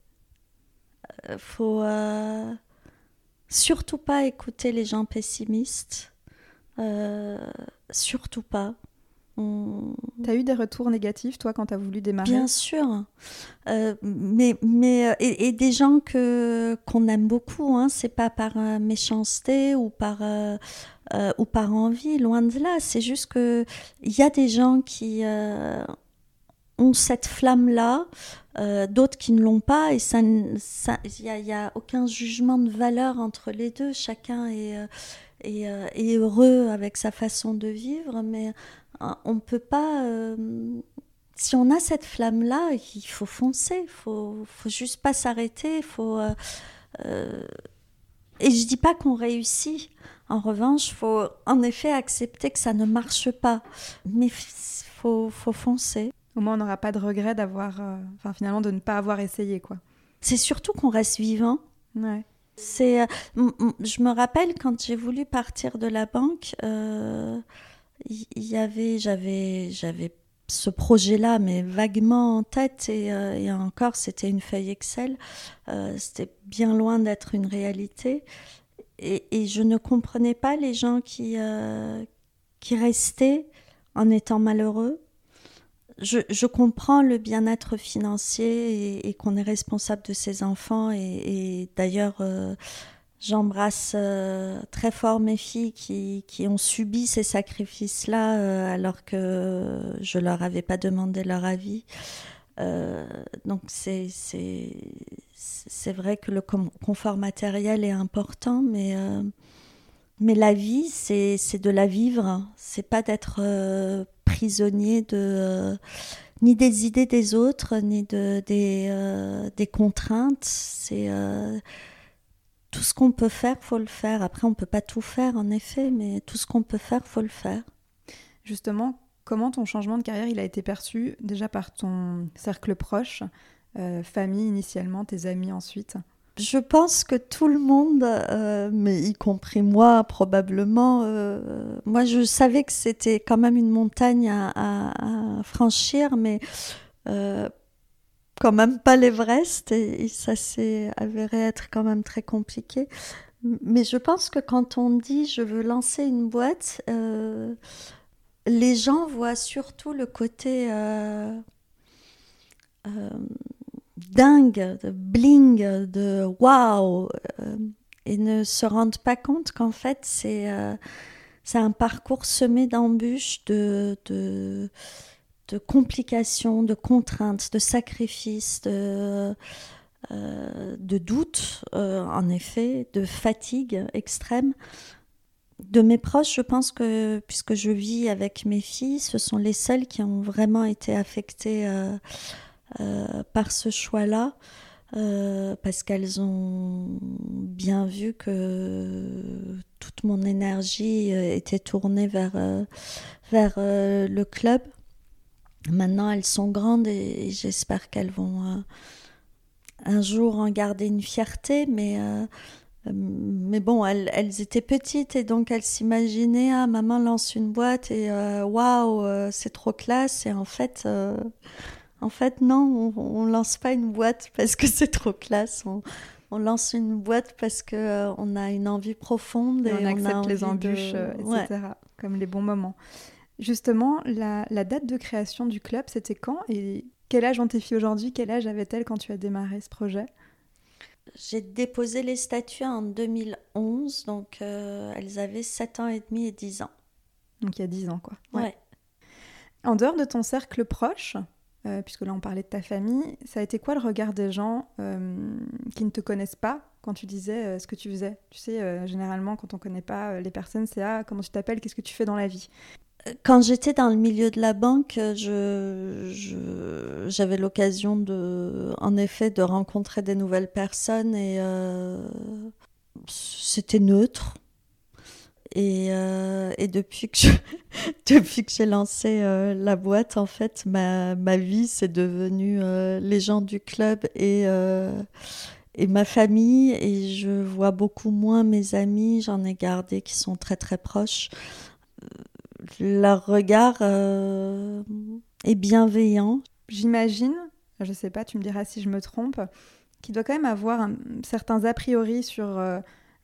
Il euh, faut euh, surtout pas écouter les gens pessimistes. Euh, surtout pas. Tu as eu des retours négatifs, toi, quand tu as voulu démarrer? Bien sûr. mais, mais, et, des gens que, qu'on aime beaucoup, hein, c'est pas par méchanceté ou par euh, ou par envie, loin de là. C'est juste qu'il y a des gens qui euh, ont cette flamme-là, euh, d'autres qui ne l'ont pas, et ça, il n'y a, a, aucun jugement de valeur entre les deux. Chacun est, est, est heureux avec sa façon de vivre, mais on ne peut pas si on a cette flamme-là, il faut foncer, il faut, faut juste pas s'arrêter, faut. Euh, et je dis pas qu'on réussit. En revanche, il faut en effet accepter que ça ne marche pas. Mais il faut, faut, foncer. Au moins, on n'aura pas de regret d'avoir, euh, enfin finalement, de ne pas avoir essayé, quoi. C'est surtout qu'on reste vivant. Ouais. C'est, euh, je me rappelle quand j'ai voulu partir de la banque, il euh, y, avait, j'avais, j'avais ce projet-là, mais vaguement en tête, et, et encore, c'était une feuille Excel. c'était bien loin d'être une réalité et, je ne comprenais pas les gens qui, euh, qui restaient en étant malheureux. Je, comprends le bien-être financier et, qu'on est responsable de ses enfants. Et, d'ailleurs, euh, j'embrasse euh, très fort mes filles qui, qui ont subi ces sacrifices-là alors que je leur avais pas demandé leur avis. donc c'est vrai que le confort matériel est important, mais, euh, mais la vie, c'est de la vivre. C'est pas d'être euh, prisonnier de, euh, ni des idées des autres, ni de, des, des contraintes. C'est tout ce qu'on peut faire, faut le faire. Après, on peut pas tout faire, en effet, mais tout ce qu'on peut faire, faut le faire. Justement, comment ton changement de carrière il a été perçu déjà par ton cercle proche euh, famille initialement, tes amis ensuite? Je pense que tout le monde, euh, mais y compris moi probablement, euh, moi je savais que c'était quand même une montagne à, franchir, mais quand même pas l'Everest, et, ça s'est avéré être quand même très compliqué. Mais je pense que quand on dit je veux lancer une boîte, les gens voient surtout le côté dingue, de bling, de waouh, euh, et ne se rendent pas compte qu'en fait c'est euh, c'est un parcours semé d'embûches, de, de, de, complications, de contraintes, de sacrifices, de, euh, doutes, euh, en effet, de fatigue extrême. De mes proches, je pense que, puisque je vis avec mes filles, ce sont les seules qui ont vraiment été affectées euh, par ce choix-là. Parce qu'elles ont bien vu que toute mon énergie était tournée vers, vers le club. Maintenant, elles sont grandes et, j'espère qu'elles vont un jour en garder une fierté, mais, mais bon, elles, elles, étaient petites et donc elles s'imaginaient, ah, maman lance une boîte et waouh, c'est trop classe. Et en fait, en fait, non, on, ne lance pas une boîte parce que c'est trop classe. On, lance une boîte parce que euh, on a une envie profonde et, on, accepte les embûches, euh, etc. Comme les bons moments. Justement, la, date de création du club, c'était quand et quel âge ont tes filles aujourd'hui? Quel âge avaient-elles quand tu as démarré ce projet? J'ai déposé les statuts en 2011, donc euh, elles avaient 7 ans et demi et 10 ans. Donc il y a 10 ans, quoi. ouais. En dehors de ton cercle proche, euh, puisque là on parlait de ta famille, ça a été quoi le regard des gens euh, qui ne te connaissent pas quand tu disais euh, ce que tu faisais? Tu sais, généralement quand on ne connaît pas les personnes, c'est ah, comment tu t'appelles, qu'est-ce que tu fais dans la vie quand j'étais dans le milieu de la banque, je, j'avais l'occasion de, en effet, de rencontrer des nouvelles personnes et c'était neutre. Et, euh, et, depuis que j'ai lancé euh, la boîte, en fait, ma, ma vie c'est devenu euh, les gens du club et et ma famille. Et je vois beaucoup moins mes amis. J'en ai gardé qui sont très très proches. Leur regard est bienveillant. J'imagine, je sais pas, tu me diras si je me trompe, qu'il doit quand même avoir certains a priori sur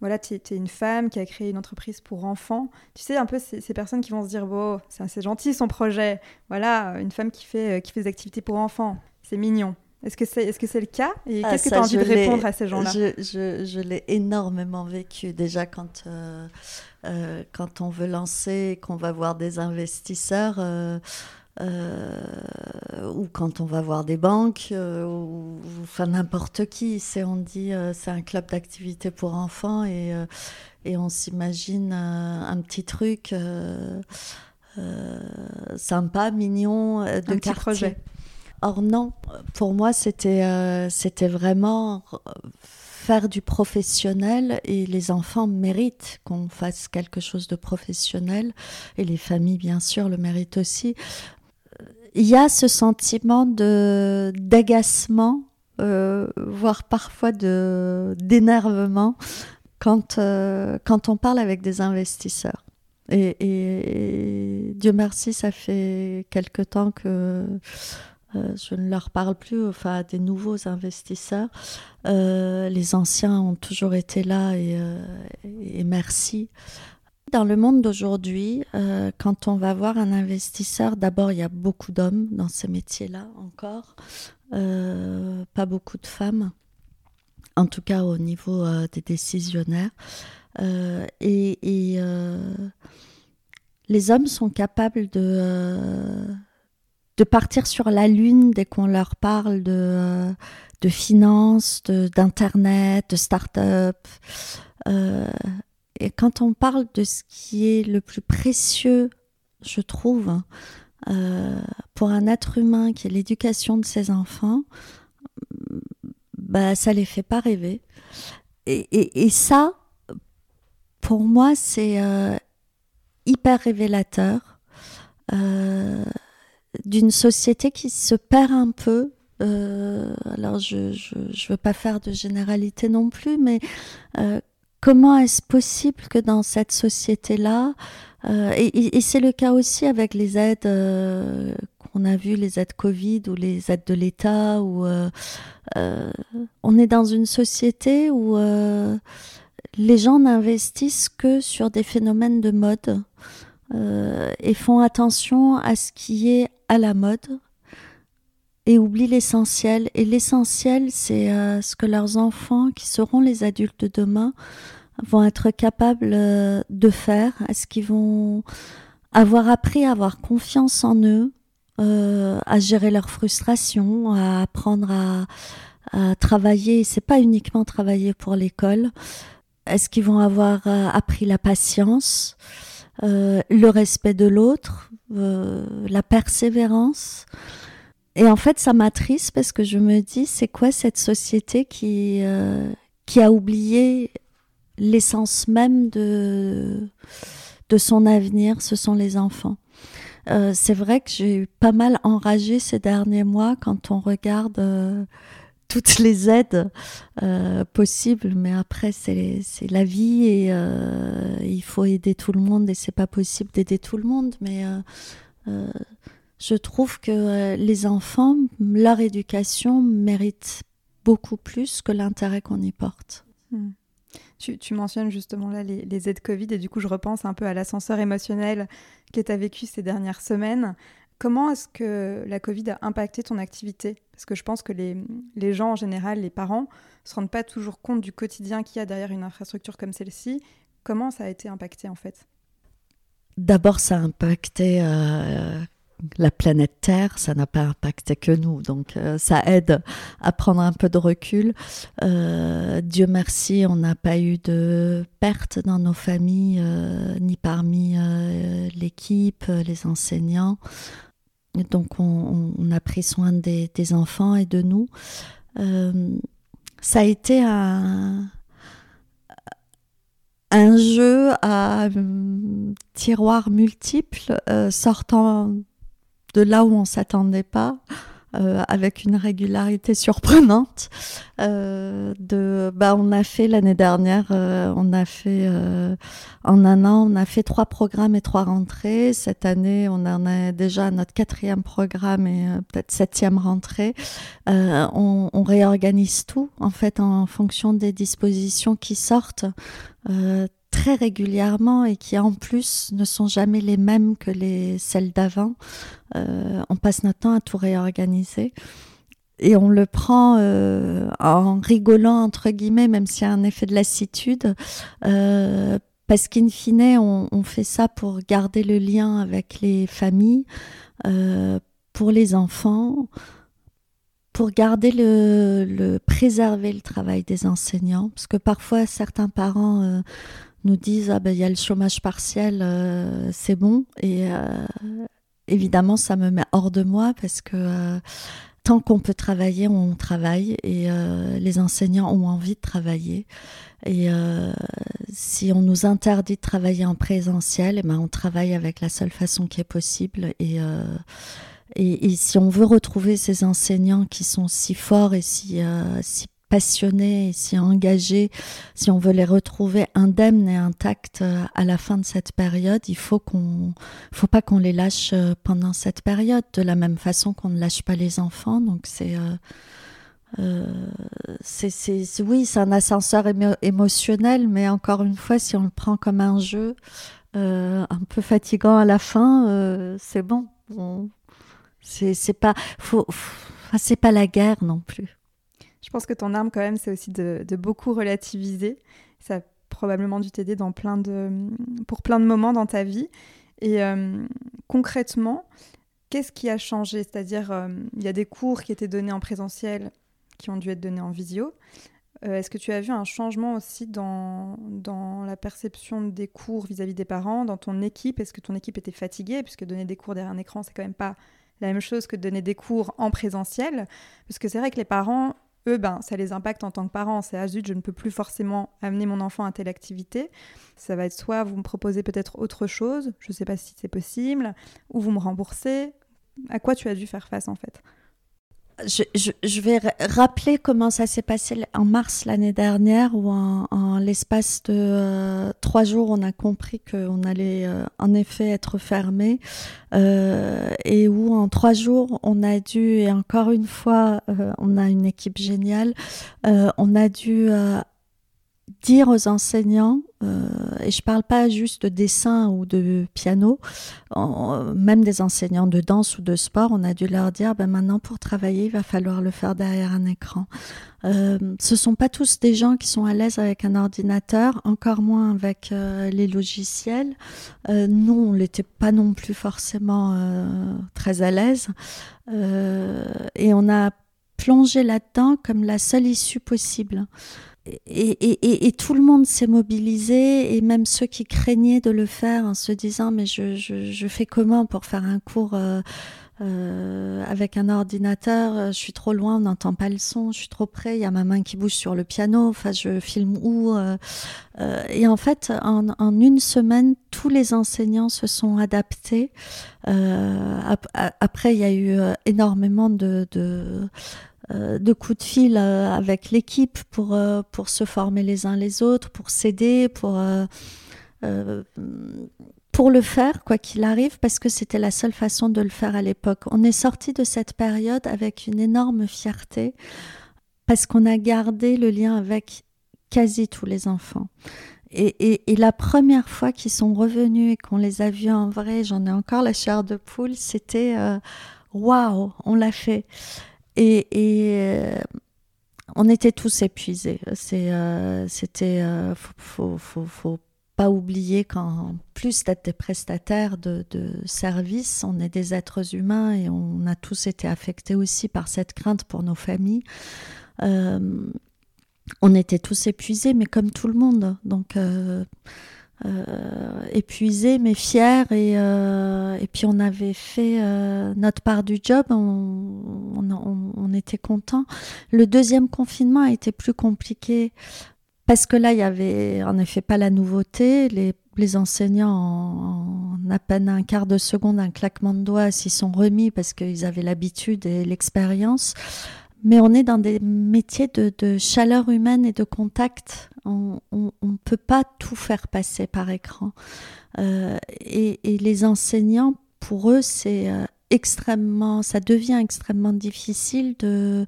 voilà, tu es, une femme qui a créé une entreprise pour enfants. Tu sais, un peu ces, personnes qui vont se dire, bon, c'est gentil son projet. Voilà, une femme qui fait, qui fait des activités pour enfants. C'est mignon. Est-ce que c'est est -ce c'est le cas Et ah, qu'est-ce que tu as envie de répondre à ces gens-là? Je, je, je l'ai énormément vécu déjà quand, euh, euh, quand on veut lancer, qu'on va voir des investisseurs. Euh, ou quand on va voir des banques, ou enfin n'importe qui. C'est on dit c'est un club d'activité pour enfants et, et on s'imagine un petit truc sympa, mignon de un quartier. Projet. Or non, pour moi c'était c'était vraiment faire du professionnel et les enfants méritent qu'on fasse quelque chose de professionnel et les familles bien sûr le méritent aussi il y a ce sentiment de d'agacement, euh, voire parfois de d'énervement quand euh, quand on parle avec des investisseurs. Et, Dieu merci, ça fait quelque temps que euh, je ne leur parle plus, enfin des nouveaux investisseurs. les anciens ont toujours été là et, et merci. Dans le monde d'aujourd'hui, euh, quand on va voir un investisseur, d'abord il y a beaucoup d'hommes dans ces métiers-là encore, euh, pas beaucoup de femmes, en tout cas au niveau euh, des décisionnaires. et, les hommes sont capables de, de partir sur la lune dès qu'on leur parle de, de finances, d'internet, de, de start-up. Et quand on parle de ce qui est le plus précieux, je trouve, euh, pour un être humain, qui est l'éducation de ses enfants, bah, ça les fait pas rêver. Et, ça, pour moi, c'est euh, hyper révélateur euh, d'une société qui se perd un peu. alors, je ne veux pas faire de généralité non plus, mais comment est-ce possible que dans cette société-là, euh, et, c'est le cas aussi avec les aides euh, qu'on a vues, les aides Covid ou les aides de l'État, où euh, on est dans une société où les gens n'investissent que sur des phénomènes de mode et font attention à ce qui est à la mode et oublient l'essentiel. Et l'essentiel, c'est ce que leurs enfants, qui seront les adultes de demain, vont être capables de faire Est-ce qu'ils vont avoir appris à avoir confiance en eux, à gérer leurs frustrations, à apprendre à, à travailler? C'est pas uniquement travailler pour l'école. Est-ce qu'ils vont avoir appris la patience, le respect de l'autre, la persévérance et en fait, ça m'attriste parce que je me dis, c'est quoi cette société qui, euh, qui a oublié l'essence même de, de son avenir, ce sont les enfants. Euh, c'est vrai que j'ai eu pas mal enragé ces derniers mois quand on regarde euh, toutes les aides possibles, mais après c'est la vie et il faut aider tout le monde et c'est pas possible d'aider tout le monde, mais je trouve que euh, les enfants, leur éducation mérite beaucoup plus que l'intérêt qu'on y porte. Hmm. Tu, mentionnes justement là les, aides Covid et du coup je repense un peu à l'ascenseur émotionnel que tu as vécu ces dernières semaines. Comment est-ce que la Covid a impacté ton activité? Parce que je pense que les, gens en général, les parents, ne se rendent pas toujours compte du quotidien qu'il y a derrière une infrastructure comme celle-ci. Comment ça a été impacté en fait? D'abord, ça a impacté euh, la planète Terre, ça n'a pas impacté que nous, donc euh, ça aide à prendre un peu de recul. Euh, Dieu merci, on n'a pas eu de pertes dans nos familles, ni parmi l'équipe, les enseignants. Donc on, a pris soin des, enfants et de nous. ça a été un, jeu à tiroirs multiples, sortant de là où on s'attendait pas. Euh, avec une régularité surprenante. Euh, bah, on a fait l'année dernière, euh, on a fait en un an, on a fait trois programmes et trois rentrées. Cette année, on en a déjà notre quatrième programme et peut-être septième rentrée. On, on, réorganise tout en fait en fonction des dispositions qui sortent très régulièrement et qui en plus ne sont jamais les mêmes que les celles d'avant. Euh, on passe notre temps à tout réorganiser et on le prend euh, en rigolant entre guillemets, même s'il y a un effet de lassitude, euh, parce qu'in fine on, fait ça pour garder le lien avec les familles, pour les enfants, pour garder le, préserver le travail des enseignants, parce que parfois certains parents nous disent ah ben il y a le chômage partiel, euh, c'est bon. Et euh, évidemment, ça me met hors de moi parce que euh, tant qu'on peut travailler, on travaille et les enseignants ont envie de travailler. Et si on nous interdit de travailler en présentiel, eh ben on travaille avec la seule façon qui est possible. Et, et, et, si on veut retrouver ces enseignants qui sont si forts et si, si passionnés si engagés, si on veut les retrouver indemnes et intacts euh, à la fin de cette période, il faut qu'on, faut pas qu'on les lâche euh, pendant cette période, de la même façon qu'on ne lâche pas les enfants. Donc c'est, euh, c'est, oui, c'est un ascenseur émotionnel, mais encore une fois, si on le prend comme un jeu un peu fatigant à la fin, c'est bon. c'est, c'est faut, c'est pas la guerre non plus. Je pense que ton arme, quand même, c'est aussi de, beaucoup relativiser. Ça a probablement dû t'aider dans plein de, pour plein de moments dans ta vie. Et euh, concrètement, qu'est-ce qui a changé? C'est-à-dire, euh, il y a des cours qui étaient donnés en présentiel qui ont dû être donnés en visio. Euh, est-ce que tu as vu un changement aussi dans, dans la perception des cours vis-à-vis -vis des parents, dans ton équipe? Est-ce que ton équipe était fatiguée? Puisque donner des cours derrière un écran, c'est quand même pas la même chose que donner des cours en présentiel. Parce que c'est vrai que les parents eux, ben, ça les impacte en tant que parents. C'est ah zut, je ne peux plus forcément amener mon enfant à telle activité. Ça va être soit vous me proposez peut-être autre chose, je ne sais pas si c'est possible, ou vous me remboursez. À quoi tu as dû faire face en fait? Je, vais rappeler comment ça s'est passé en mars l'année dernière, où en, l'espace de euh, trois jours, on a compris qu'on allait euh, en effet être fermé, euh, et où en trois jours, on a dû, et encore une fois, on a une équipe géniale, on a dû dire aux enseignants, euh, et je parle pas juste de dessin ou de piano, même des enseignants de danse ou de sport, on a dû leur dire, ben maintenant pour travailler, il va falloir le faire derrière un écran. Euh, ce sont pas tous des gens qui sont à l'aise avec un ordinateur, encore moins avec euh, les logiciels. Euh, nous, on n'était pas non plus forcément euh, très à l'aise, et on a plongé là-dedans comme la seule issue possible et, tout le monde s'est mobilisé, et même ceux qui craignaient de le faire en se disant mais je, fais comment pour faire un cours euh, euh, avec un ordinateur, je suis trop loin, on n'entend pas le son, je suis trop près, il y a ma main qui bouge sur le piano, enfin je filme où euh, Et en fait, en, une semaine, tous les enseignants se sont adaptés. après, il y a eu énormément de euh, de coups de fil euh, avec l'équipe pour, euh, pour se former les uns les autres, pour s'aider, pour, pour le faire, quoi qu'il arrive, parce que c'était la seule façon de le faire à l'époque. On est sorti de cette période avec une énorme fierté, parce qu'on a gardé le lien avec quasi tous les enfants. Et, et, la première fois qu'ils sont revenus et qu'on les a vus en vrai, j'en ai encore la chair de poule, c'était waouh, on l'a fait. Et, euh, on était tous épuisés. C'est, euh, c'était, euh, faut, pas oublier qu'en plus d'être des prestataires de, de services, on est des êtres humains et on a tous été affectés aussi par cette crainte pour nos familles. on était tous épuisés, mais comme tout le monde. Donc euh, épuisé mais fier et, euh, et puis on avait fait euh, notre part du job, on, on, on était content. Le deuxième confinement a été plus compliqué parce que là il y avait en effet pas la nouveauté, les, les enseignants en, en, à peine un quart de seconde, un claquement de doigts s'y sont remis parce qu'ils avaient l'habitude et l'expérience. Mais on est dans des métiers de, de chaleur humaine et de contact on ne peut pas tout faire passer par écran. Euh, et, les enseignants, pour eux, c'est euh, extrêmement, ça devient extrêmement difficile de.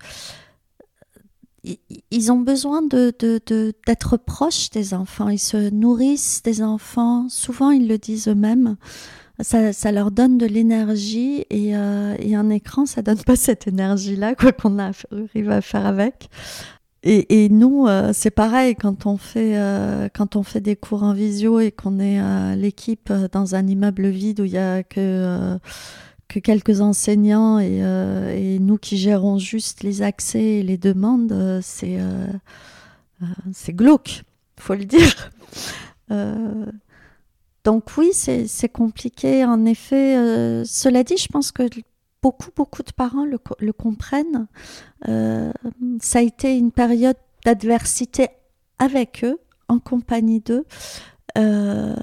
Ils ont besoin de, d'être proches des enfants. Ils se nourrissent des enfants. Souvent, ils le disent eux-mêmes. Ça, leur donne de l'énergie et, euh, un écran, ça donne pas cette énergie-là, quoi qu'on arrive à faire avec. Et, nous, euh, c'est pareil quand on fait euh, quand on fait des cours en visio et qu'on est euh, l'équipe dans un immeuble vide où il y a que que quelques enseignants et, et, nous qui gérons juste les accès et les demandes, c'est c'est glauque, faut le dire. donc oui, c'est compliqué en effet. cela dit, je pense que beaucoup, beaucoup de parents le, le comprennent. Euh, ça a été une période d'adversité avec eux, en compagnie d'eux. Euh,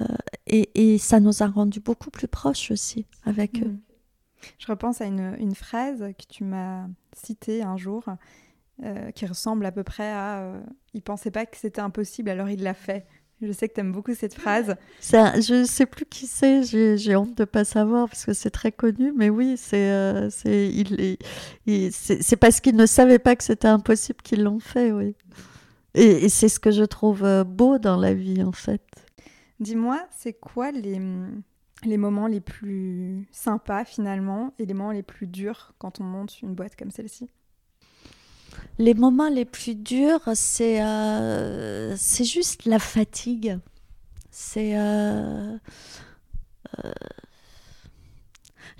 et, et, ça nous a rendus beaucoup plus proches aussi avec eux. Mm. Je repense à une, une phrase que tu m'as citée un jour, euh, qui ressemble à peu près à euh, Il pensait pas que c'était impossible, alors il l'a fait. Je sais que tu aimes beaucoup cette phrase. Ça, je ne sais plus qui c'est, j'ai honte de ne pas savoir parce que c'est très connu, mais oui, c'est euh, il, c'est parce qu'ils ne savaient pas que c'était impossible qu'ils l'ont fait, oui. Et, c'est ce que je trouve euh, beau dans la vie, en fait. Dis-moi, c'est quoi les, les moments les plus sympas finalement et les moments les plus durs quand on monte une boîte comme celle-ci? Les moments les plus durs, c'est euh, c'est juste la fatigue. C'est euh, euh,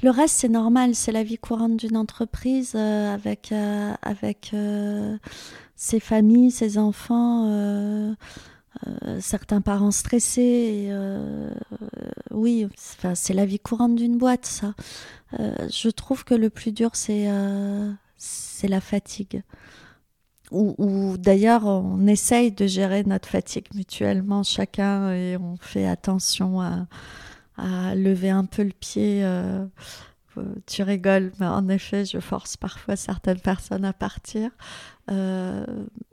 le reste, c'est normal, c'est la vie courante d'une entreprise avec avec ses familles, ses enfants. certains parents stressés, oui, c'est la vie courante d'une boîte, ça. je trouve que le plus dur, c'est c'est la fatigue. Ou, d'ailleurs, on essaye de gérer notre fatigue mutuellement chacun et on fait attention à, lever un peu le pied. Euh, euh, tu rigoles, mais en effet, je force parfois certaines personnes à partir. Euh,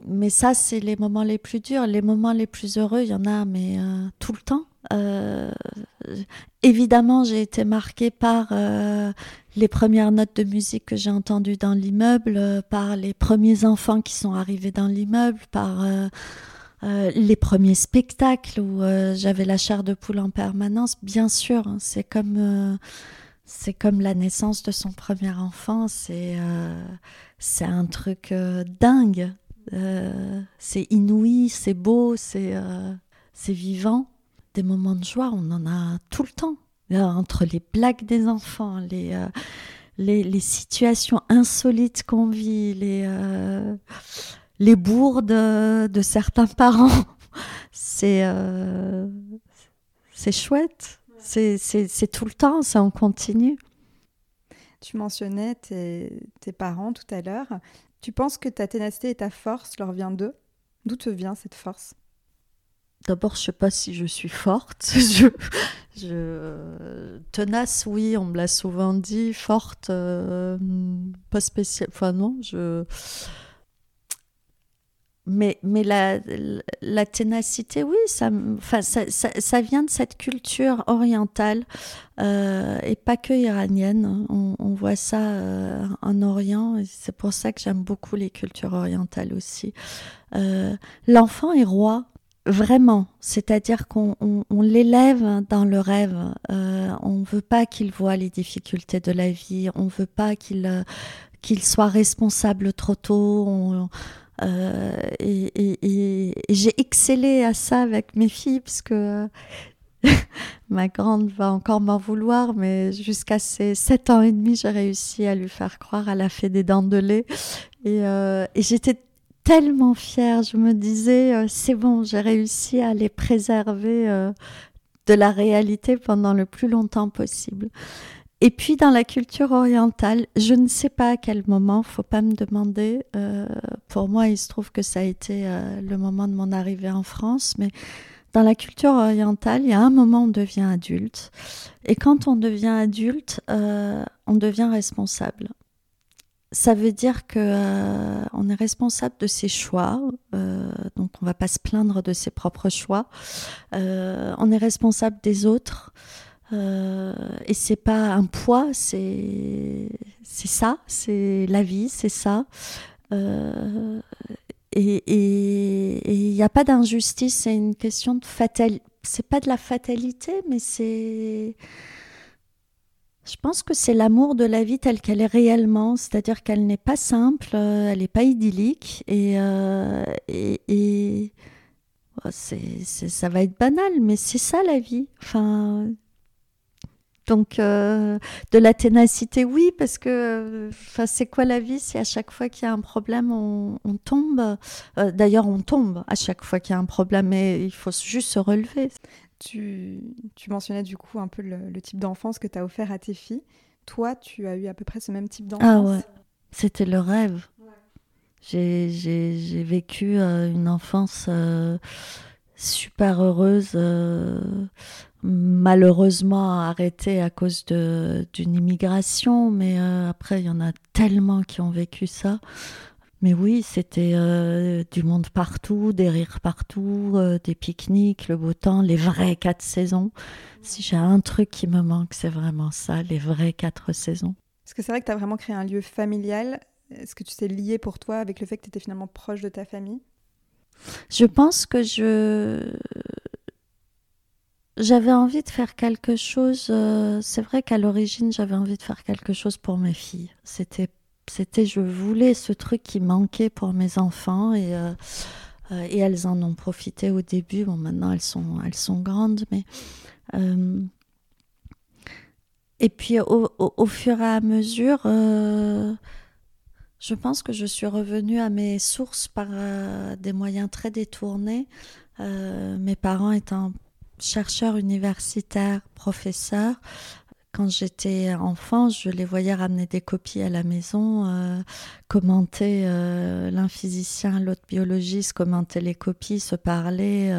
mais ça, c'est les moments les plus durs. Les moments les plus heureux, il y en a, mais tout le temps. Euh, évidemment, j'ai été marquée par euh, les premières notes de musique que j'ai entendues dans l'immeuble, par les premiers enfants qui sont arrivés dans l'immeuble, par les premiers spectacles où j'avais la chair de poule en permanence, bien sûr, hein, c'est comme c'est comme la naissance de son premier enfant, c'est c'est un truc dingue, c'est inouï, c'est beau, c'est c'est vivant. Des moments de joie, on en a tout le temps. Entre les blagues des enfants, les, les, situations insolites qu'on vit, les, euh, les bourdes de certains parents. C'est euh, c'est chouette. C'est tout le temps, ça en continue. Tu mentionnais tes, tes parents tout à l'heure. Tu penses que ta ténacité et ta force leur vient d'eux? D'où te vient cette force? D'abord, je sais pas si je suis forte. je, tenace, oui, on me l'a souvent dit. Forte, euh, pas spéciale. Non. Mais, la, la ténacité, oui, ça, enfin, vient de cette culture orientale euh, et pas que iranienne. On, on voit ça euh, en Orient c'est pour ça que j'aime beaucoup les cultures orientales aussi. L'enfant est roi Vraiment, c'est-à-dire qu'on l'élève dans le rêve. Euh, on ne veut pas qu'il voit les difficultés de la vie. On ne veut pas qu'il euh, qu'il soit responsable trop tôt. Euh, et, j'ai excellé à ça avec mes filles parce que ma grande va encore m'en vouloir, mais jusqu'à ses 7 ans et demi, j'ai réussi à lui faire croire à la fée des dents de lait. Et j'étais tellement fière. Je me disais, euh, c'est bon, j'ai réussi à les préserver euh, de la réalité pendant le plus longtemps possible. Et puis dans la culture orientale, je ne sais pas à quel moment, faut pas me demander. Euh, pour moi, il se trouve que ça a été le moment de mon arrivée en France, mais dans la culture orientale, il y a un moment où on devient adulte. Et quand on devient adulte, on devient responsable ça veut dire que euh, on est responsable de ses choix, euh, donc on va pas se plaindre de ses propres choix. Euh, on est responsable des autres, et c'est pas un poids, c'est c'est ça, c'est la vie, c'est ça. et il n'y a pas d'injustice, c'est une question de fatalité. C'est pas de la fatalité, mais c'est je pense que c'est l'amour de la vie telle qu'elle est réellement, c'est-à-dire qu'elle n'est pas simple, euh, elle n'est pas idyllique, et, euh, c'est, ça va être banal, mais c'est ça la vie. Enfin, donc euh, de la ténacité, oui, parce que enfin, c'est quoi la vie Si à chaque fois qu'il y a un problème, on tombe? d'ailleurs, on tombe à chaque fois qu'il y a un problème, mais il faut juste se relever. Tu, mentionnais du coup un peu le, type d'enfance que tu as offert à tes filles. Toi, tu as eu à peu près ce même type d'enfance Ah ouais, c'était le rêve. J'ai vécu euh, une enfance euh, super heureuse, euh, malheureusement arrêtée à cause d'une immigration, mais après, il y en a tellement qui ont vécu ça. Mais oui, c'était euh, du monde partout, des rires partout, euh, des pique-niques, le beau temps, les vraies quatre saisons. Si j'ai un truc qui me manque, c'est vraiment ça, les vraies quatre saisons. Parce que c'est vrai que tu as vraiment créé un lieu familial. Est-ce que tu t'es lié pour toi avec le fait que tu étais finalement proche de ta famille? Je pense que je j'avais envie de faire quelque chose. Euh, c'est vrai qu'à l'origine, j'avais envie de faire quelque chose pour mes filles. C'était c'était, je voulais ce truc qui manquait pour mes enfants et, euh, euh, elles en ont profité au début. Bon, maintenant elles sont, grandes, mais. Euh, et puis au, au, fur et à mesure, je pense que je suis revenue à mes sources par des moyens très détournés. mes parents étant chercheurs universitaires, professeurs, quand j'étais enfant, je les voyais ramener des copies à la maison, euh, commenter euh, l'un physicien, l'autre biologiste, commenter les copies, se parler.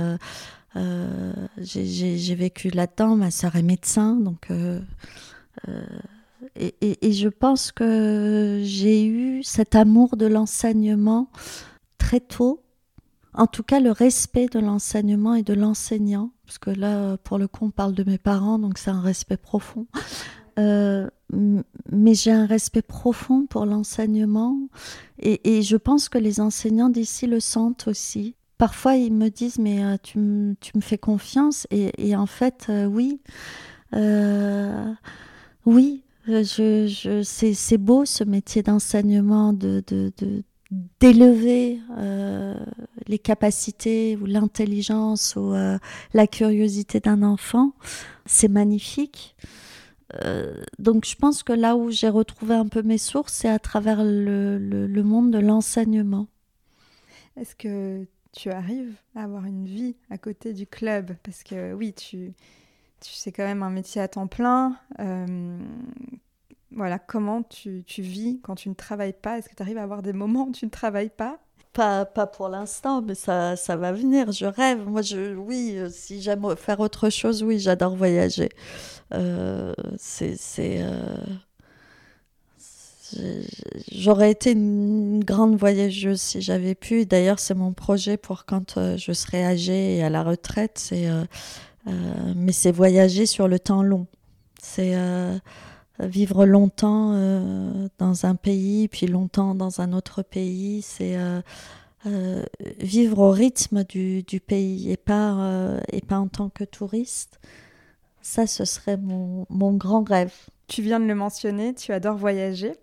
Euh, j'ai vécu là-dedans. Ma sœur est médecin, donc et, et, je pense que j'ai eu cet amour de l'enseignement très tôt. En tout cas, le respect de l'enseignement et de l'enseignant parce que là, pour le coup, on parle de mes parents, donc c'est un respect profond. Euh, mais j'ai un respect profond pour l'enseignement et, je pense que les enseignants d'ici le sentent aussi. parfois ils me disent mais tu, me fais confiance et, en fait oui oui je, c'est beau ce métier d'enseignement de, d'élever euh, les capacités ou l'intelligence ou euh, la curiosité d'un enfant, c'est magnifique. Euh, donc je pense que là où j'ai retrouvé un peu mes sources, c'est à travers le, monde de l'enseignement. Est-ce que tu arrives à avoir une vie à côté du club? Parce que oui, tu, c'est quand même un métier à temps plein voilà, comment tu, vis quand tu ne travailles pas? Est-ce que tu arrives à avoir des moments où tu ne travailles pas? Pas, pas pour l'instant, mais ça, va venir. Je rêve. Moi, je, oui, euh, si j'aime faire autre chose, oui, j'adore voyager. Euh, c'est. Euh, j'aurais été une grande voyageuse si j'avais pu. D'ailleurs, c'est mon projet pour quand je serai âgée et à la retraite. C'est, mais c'est voyager sur le temps long. C'est vivre longtemps euh, dans un pays, puis longtemps dans un autre pays, c'est euh, euh, vivre au rythme du, du pays et pas, et pas en tant que touriste. Ça, ce serait mon, mon grand rêve. Tu viens de le mentionner, tu adores voyager.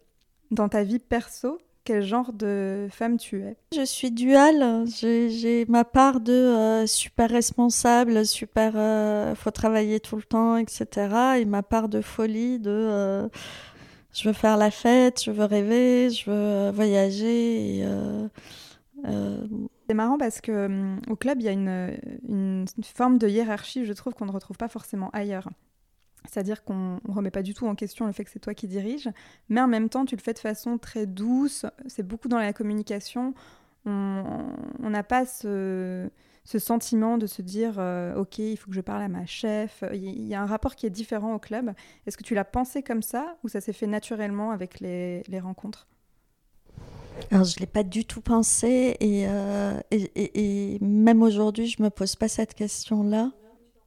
Dans ta vie perso, quel genre de femme tu es Je suis duale. J'ai ma part de euh, super responsable, super euh, faut travailler tout le temps, etc. Et ma part de folie de euh, je veux faire la fête, je veux rêver, je veux voyager. C'est marrant parce que hum, au club il y a une, une forme de hiérarchie, je trouve qu'on ne retrouve pas forcément ailleurs. C'est-à-dire qu'on ne remet pas du tout en question le fait que c'est toi qui diriges, mais en même temps, tu le fais de façon très douce, c'est beaucoup dans la communication. On n'a pas ce, sentiment de se dire euh, Ok, il faut que je parle à ma chef. Il y a un rapport qui est différent au club. Est-ce que tu l'as pensé comme ça ou ça s'est fait naturellement avec les, rencontres? Alors, je ne l'ai pas du tout pensé et, euh, et même aujourd'hui, je ne me pose pas cette question-là.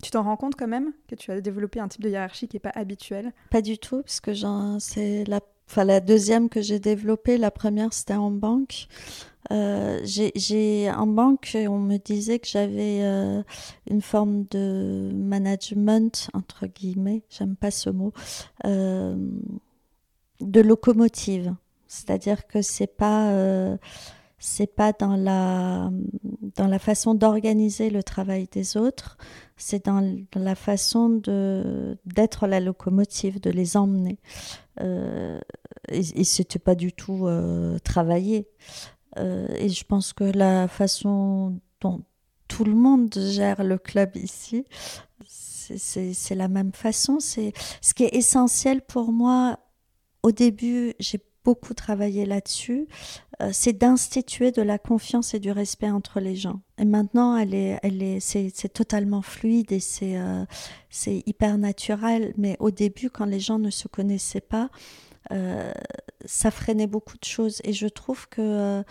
Tu t'en rends compte quand même que tu as développé un type de hiérarchie qui n'est pas habituel? Pas du tout, parce que c'est la, enfin, la deuxième que j'ai développée. La première, c'était en banque. Euh, j'ai en banque, on me disait que j'avais euh, une forme de management entre guillemets, j'aime pas ce mot, euh, de locomotive. C'est-à-dire que c'est pas c'est pas dans la dans la façon d'organiser le travail des autres, c'est dans, la façon de d'être la locomotive, de les emmener. Euh, et, et c'était pas du tout euh, travaillé. Euh, et je pense que la façon dont tout le monde gère le club ici, c'est la même façon. C'est ce qui est essentiel pour moi. Au début, j'ai beaucoup travaillé là-dessus, euh, c'est d'instituer de la confiance et du respect entre les gens. Et maintenant, elle est, elle est, c'est, totalement fluide et c'est, euh, c'est hyper naturel. Mais au début, quand les gens ne se connaissaient pas, euh, ça freinait beaucoup de choses. Et je trouve que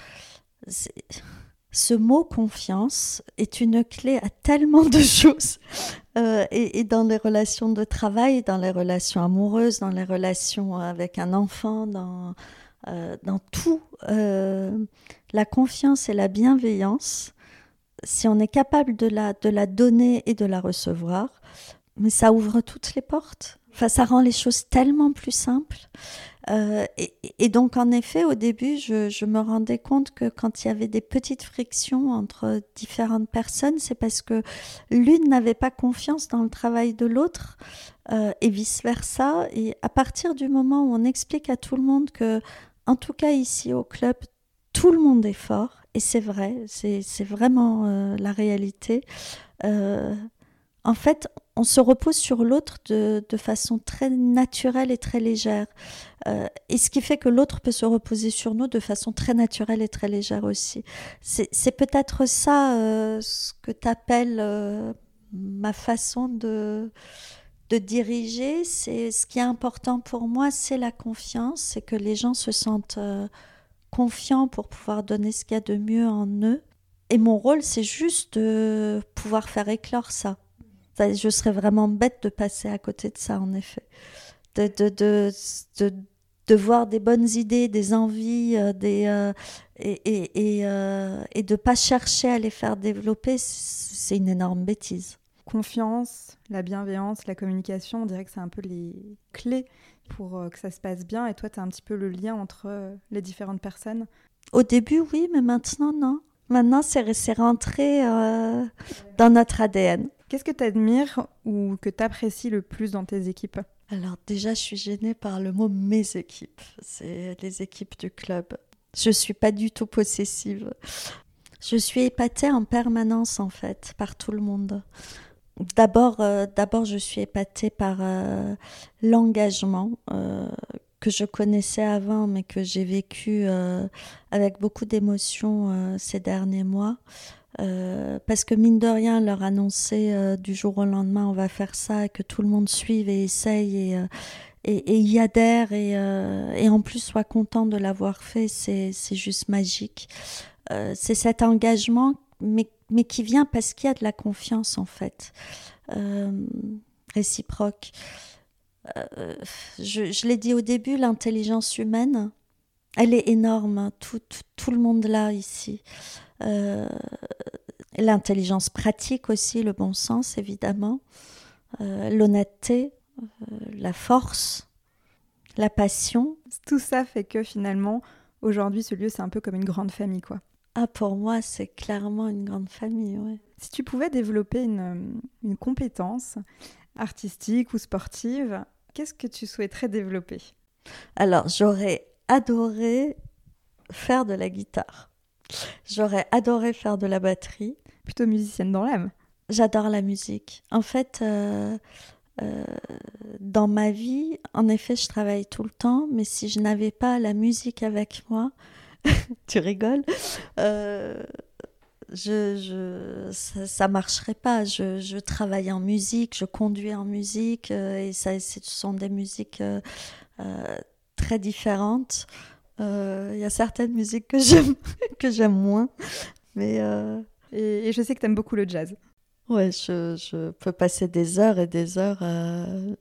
ce mot confiance est une clé à tellement de choses. Euh, et, dans les relations de travail, dans les relations amoureuses, dans les relations avec un enfant, dans, euh, dans tout, euh, la confiance et la bienveillance, si on est capable de la, de la donner et de la recevoir, mais ça ouvre toutes les portes. Enfin, ça rend les choses tellement plus simples. Euh, et, donc, en effet, au début, je, me rendais compte que quand il y avait des petites frictions entre différentes personnes, c'est parce que l'une n'avait pas confiance dans le travail de l'autre euh, et vice-versa. Et à partir du moment où on explique à tout le monde que, en tout cas ici au club, tout le monde est fort, et c'est vrai, c'est vraiment euh, la réalité. en fait, on se repose sur l'autre de, façon très naturelle et très légère. Euh, et ce qui fait que l'autre peut se reposer sur nous de façon très naturelle et très légère aussi. C'est peut-être ça euh, ce que tu appelles euh, ma façon de, de diriger. C'est ce qui est important pour moi, c'est la confiance, c'est que les gens se sentent confiants pour pouvoir donner ce qu'il y a de mieux en eux. Et mon rôle, c'est juste de pouvoir faire éclore ça je serais vraiment bête de passer à côté de ça, en effet. De, de, de, de voir des bonnes idées, des envies, des, et, et, et, et de pas chercher à les faire développer, c'est une énorme bêtise. Confiance, la bienveillance, la communication, on dirait que c'est un peu les clés pour que ça se passe bien. Et toi, tu as un petit peu le lien entre les différentes personnes? Au début, oui, mais maintenant, non. Maintenant, c'est rentré euh, dans notre ADN. Qu'est-ce que tu admires ou que tu apprécies le plus dans tes équipes? Alors déjà, je suis gênée par le mot mes équipes. C'est les équipes du club. Je suis pas du tout possessive. Je suis épatée en permanence en fait par tout le monde. D'abord, euh, d'abord, je suis épatée par euh, l'engagement que je connaissais avant, mais que j'ai vécu euh, avec beaucoup d'émotion euh, ces derniers mois. Euh, parce que mine de rien, leur annoncer du jour au lendemain, on va faire ça, et que tout le monde suive et essaye et, et, y adhère, et, et, en plus soit content de l'avoir fait, c'est juste magique. c'est cet engagement, mais, mais qui vient parce qu'il y a de la confiance en fait, réciproque. Euh, je, l'ai dit au début, l'intelligence humaine, elle est énorme. Tout, tout, le monde là ici. Euh, l'intelligence pratique aussi, le bon sens évidemment, euh, l'honnêteté, la force, la passion. Tout ça fait que finalement, aujourd'hui, ce lieu, c'est un peu comme une grande famille, quoi. Ah, pour moi, c'est clairement une grande famille, ouais. Si tu pouvais développer une, une compétence artistique ou sportive, Qu'est-ce que tu souhaiterais développer? Alors, j'aurais adoré faire de la guitare. J'aurais adoré faire de la batterie. Plutôt musicienne dans l'âme. J'adore la musique. En fait, euh, euh, dans ma vie, en effet, je travaille tout le temps, mais si je n'avais pas la musique avec moi, tu rigoles, euh, je, je, ça, ne marcherait pas. Je, je, travaille en musique, je conduis en musique, euh, et ça, ce sont des musiques euh, euh, très différentes. Il y a certaines musiques que j'aime, que j'aime moins, mais et, je sais que tu aimes beaucoup le jazz. Ouais, je, je, peux passer des heures et des heures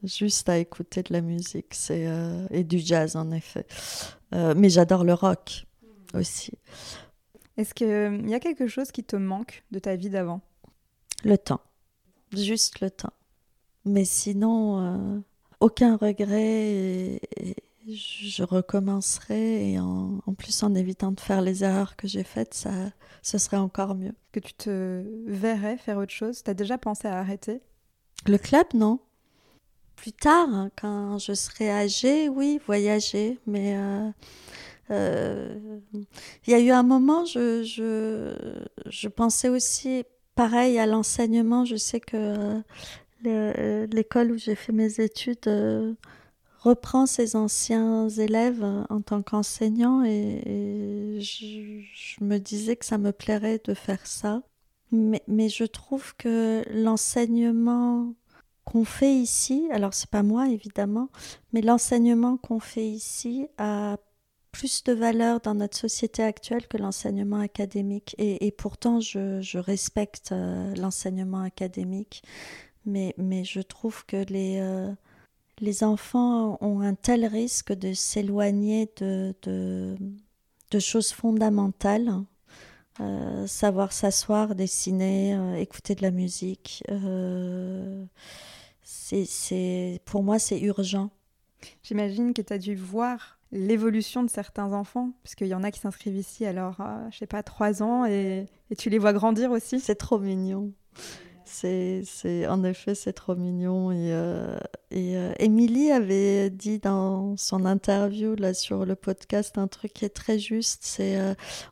juste à écouter de la musique, c'est et du jazz en effet. mais j'adore le rock aussi. Est-ce qu'il euh, y a quelque chose qui te manque de ta vie d'avant? Le temps. Juste le temps. Mais sinon, euh, aucun regret et, je recommencerai. Et en, plus, en évitant de faire les erreurs que j'ai faites, ça, ce serait encore mieux. Que tu te verrais faire autre chose? Tu as déjà pensé à arrêter? Le club, non. Plus tard, hein, quand je serai âgée, oui, voyager. Mais. Euh, il y a eu un moment, je, je, je pensais aussi pareil à l'enseignement. Je sais que euh, l'école où j'ai fait mes études euh, reprend ses anciens élèves en tant qu'enseignant et, je, me disais que ça me plairait de faire ça. Mais, mais je trouve que l'enseignement qu'on fait ici, alors c'est pas moi évidemment, mais l'enseignement qu'on fait ici a plus de valeur dans notre société actuelle que l'enseignement académique. Et, pourtant, je, respecte euh, l'enseignement académique, mais, mais je trouve que les, euh, les enfants ont un tel risque de s'éloigner de, de, choses fondamentales. Euh, savoir s'asseoir, dessiner, écouter de la musique. c'est, pour moi, c'est urgent. J'imagine que tu as dû voir l'évolution de certains enfants, puisqu'il y en a qui s'inscrivent ici alors, euh, je sais pas, trois ans, et, tu les vois grandir aussi? C'est trop mignon. C'est, en effet, c'est trop mignon. Et, euh, euh, avait dit dans son interview là sur le podcast un truc qui est très juste. C'est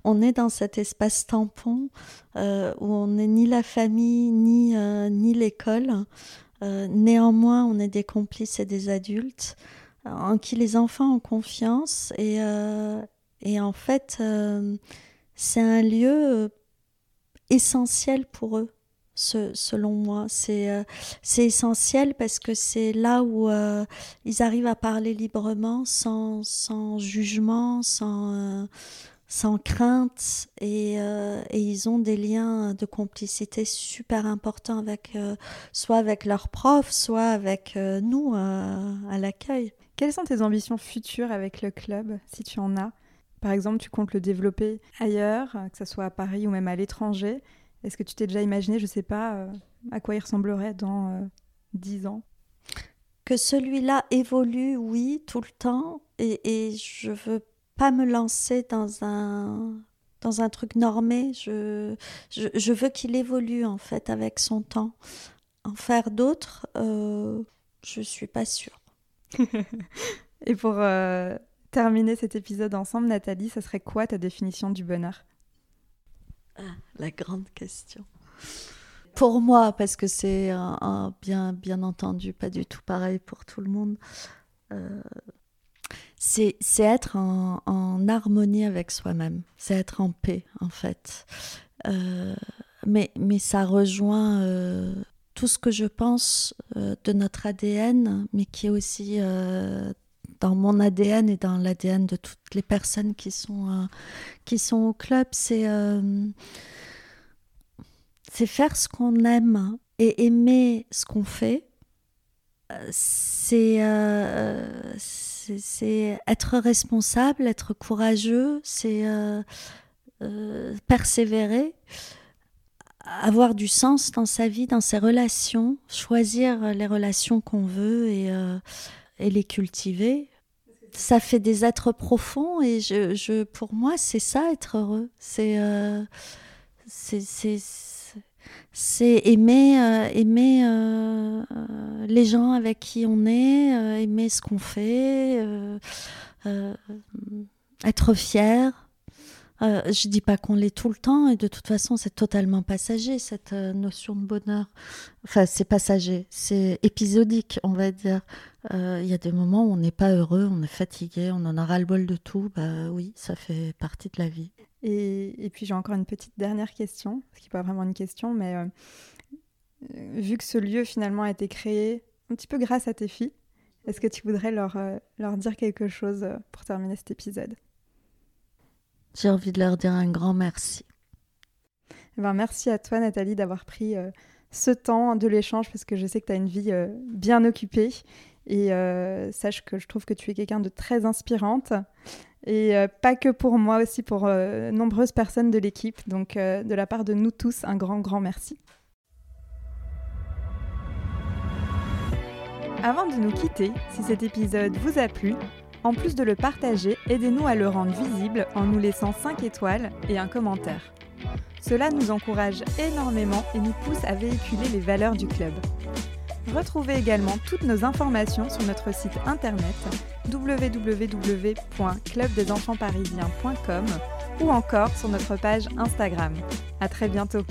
on est dans cet espace tampon où on n'est ni la famille ni ni l'école. néanmoins, on est des complices et des adultes en qui les enfants ont confiance et, euh, et en fait euh, c'est un lieu euh, essentiel pour eux selon moi c'est c'est essentiel parce que c'est là où ils arrivent à parler librement sans, sans jugement sans sans crainte et, euh, et, ils ont des liens de complicité super importants avec soit avec leurs profs, soit avec nous à l'accueil. Quelles sont tes ambitions futures avec le club, si tu en as? Par exemple, tu comptes le développer ailleurs, que ce soit à Paris ou même à l'étranger. Est-ce que tu t'es déjà imaginé, je ne sais pas, à quoi il ressemblerait dans dix ans? Que celui-là évolue, oui, tout le temps, et, et je veux pas me lancer dans un dans un truc normé. Je, je, veux qu'il évolue en fait avec son temps. En faire d'autres, euh, je suis pas sûre. et pour euh, terminer cet épisode ensemble, Nathalie, ça serait quoi ta définition du bonheur? Ah, La grande question. Pour moi, parce que c'est bien, bien entendu pas du tout pareil pour tout le monde, euh, c'est être en, harmonie avec soi-même, c'est être en paix en fait. Euh, mais, mais ça rejoint euh, tout ce que je pense de notre ADN, mais qui est aussi dans mon ADN et dans l'ADN de toutes les personnes qui sont, sont au club. C'est c'est faire ce qu'on aime et aimer ce qu'on fait. Euh, euh, c'est être responsable, être courageux, c'est euh, persévérer, avoir du sens dans sa vie, dans ses relations, choisir les relations qu'on veut et, et, les cultiver. Ça fait des êtres profonds et je, pour moi, c'est ça être heureux. C'est aimer, euh, aimer euh, euh, les gens avec qui on est, aimer ce qu'on fait, être fier. Je dis pas qu'on l'est tout le temps et de toute façon c'est totalement passager cette notion de bonheur. Enfin c'est passager, c'est épisodique on va dire. Il y a des moments où on n'est pas heureux, on est fatigué, on en a ras le bol de tout. Bah oui, ça fait partie de la vie. Et, puis j'ai encore une petite dernière question, ce qui n'est pas vraiment une question, mais euh, vu que ce lieu finalement a été créé un petit peu grâce à tes filles, est-ce que tu voudrais leur, euh, leur dire quelque chose euh, pour terminer cet épisode? J'ai envie de leur dire un grand merci. Eh ben, merci à toi Nathalie d'avoir pris ce temps de l'échange parce que je sais que tu as une vie bien occupée et sache que je trouve que tu es quelqu'un de très inspirante. Et euh, pas que pour moi, aussi pour euh, nombreuses personnes de l'équipe. Donc euh, de la part de nous tous, un grand, grand merci. Avant de nous quitter, si cet épisode vous a plu, en plus de le partager, aidez-nous à le rendre visible en nous laissant 5 étoiles et un commentaire. Cela nous encourage énormément et nous pousse à véhiculer les valeurs du club. Retrouvez également toutes nos informations sur notre site internet www.clubdesenfantsparisiens.com ou encore sur notre page Instagram. À très bientôt.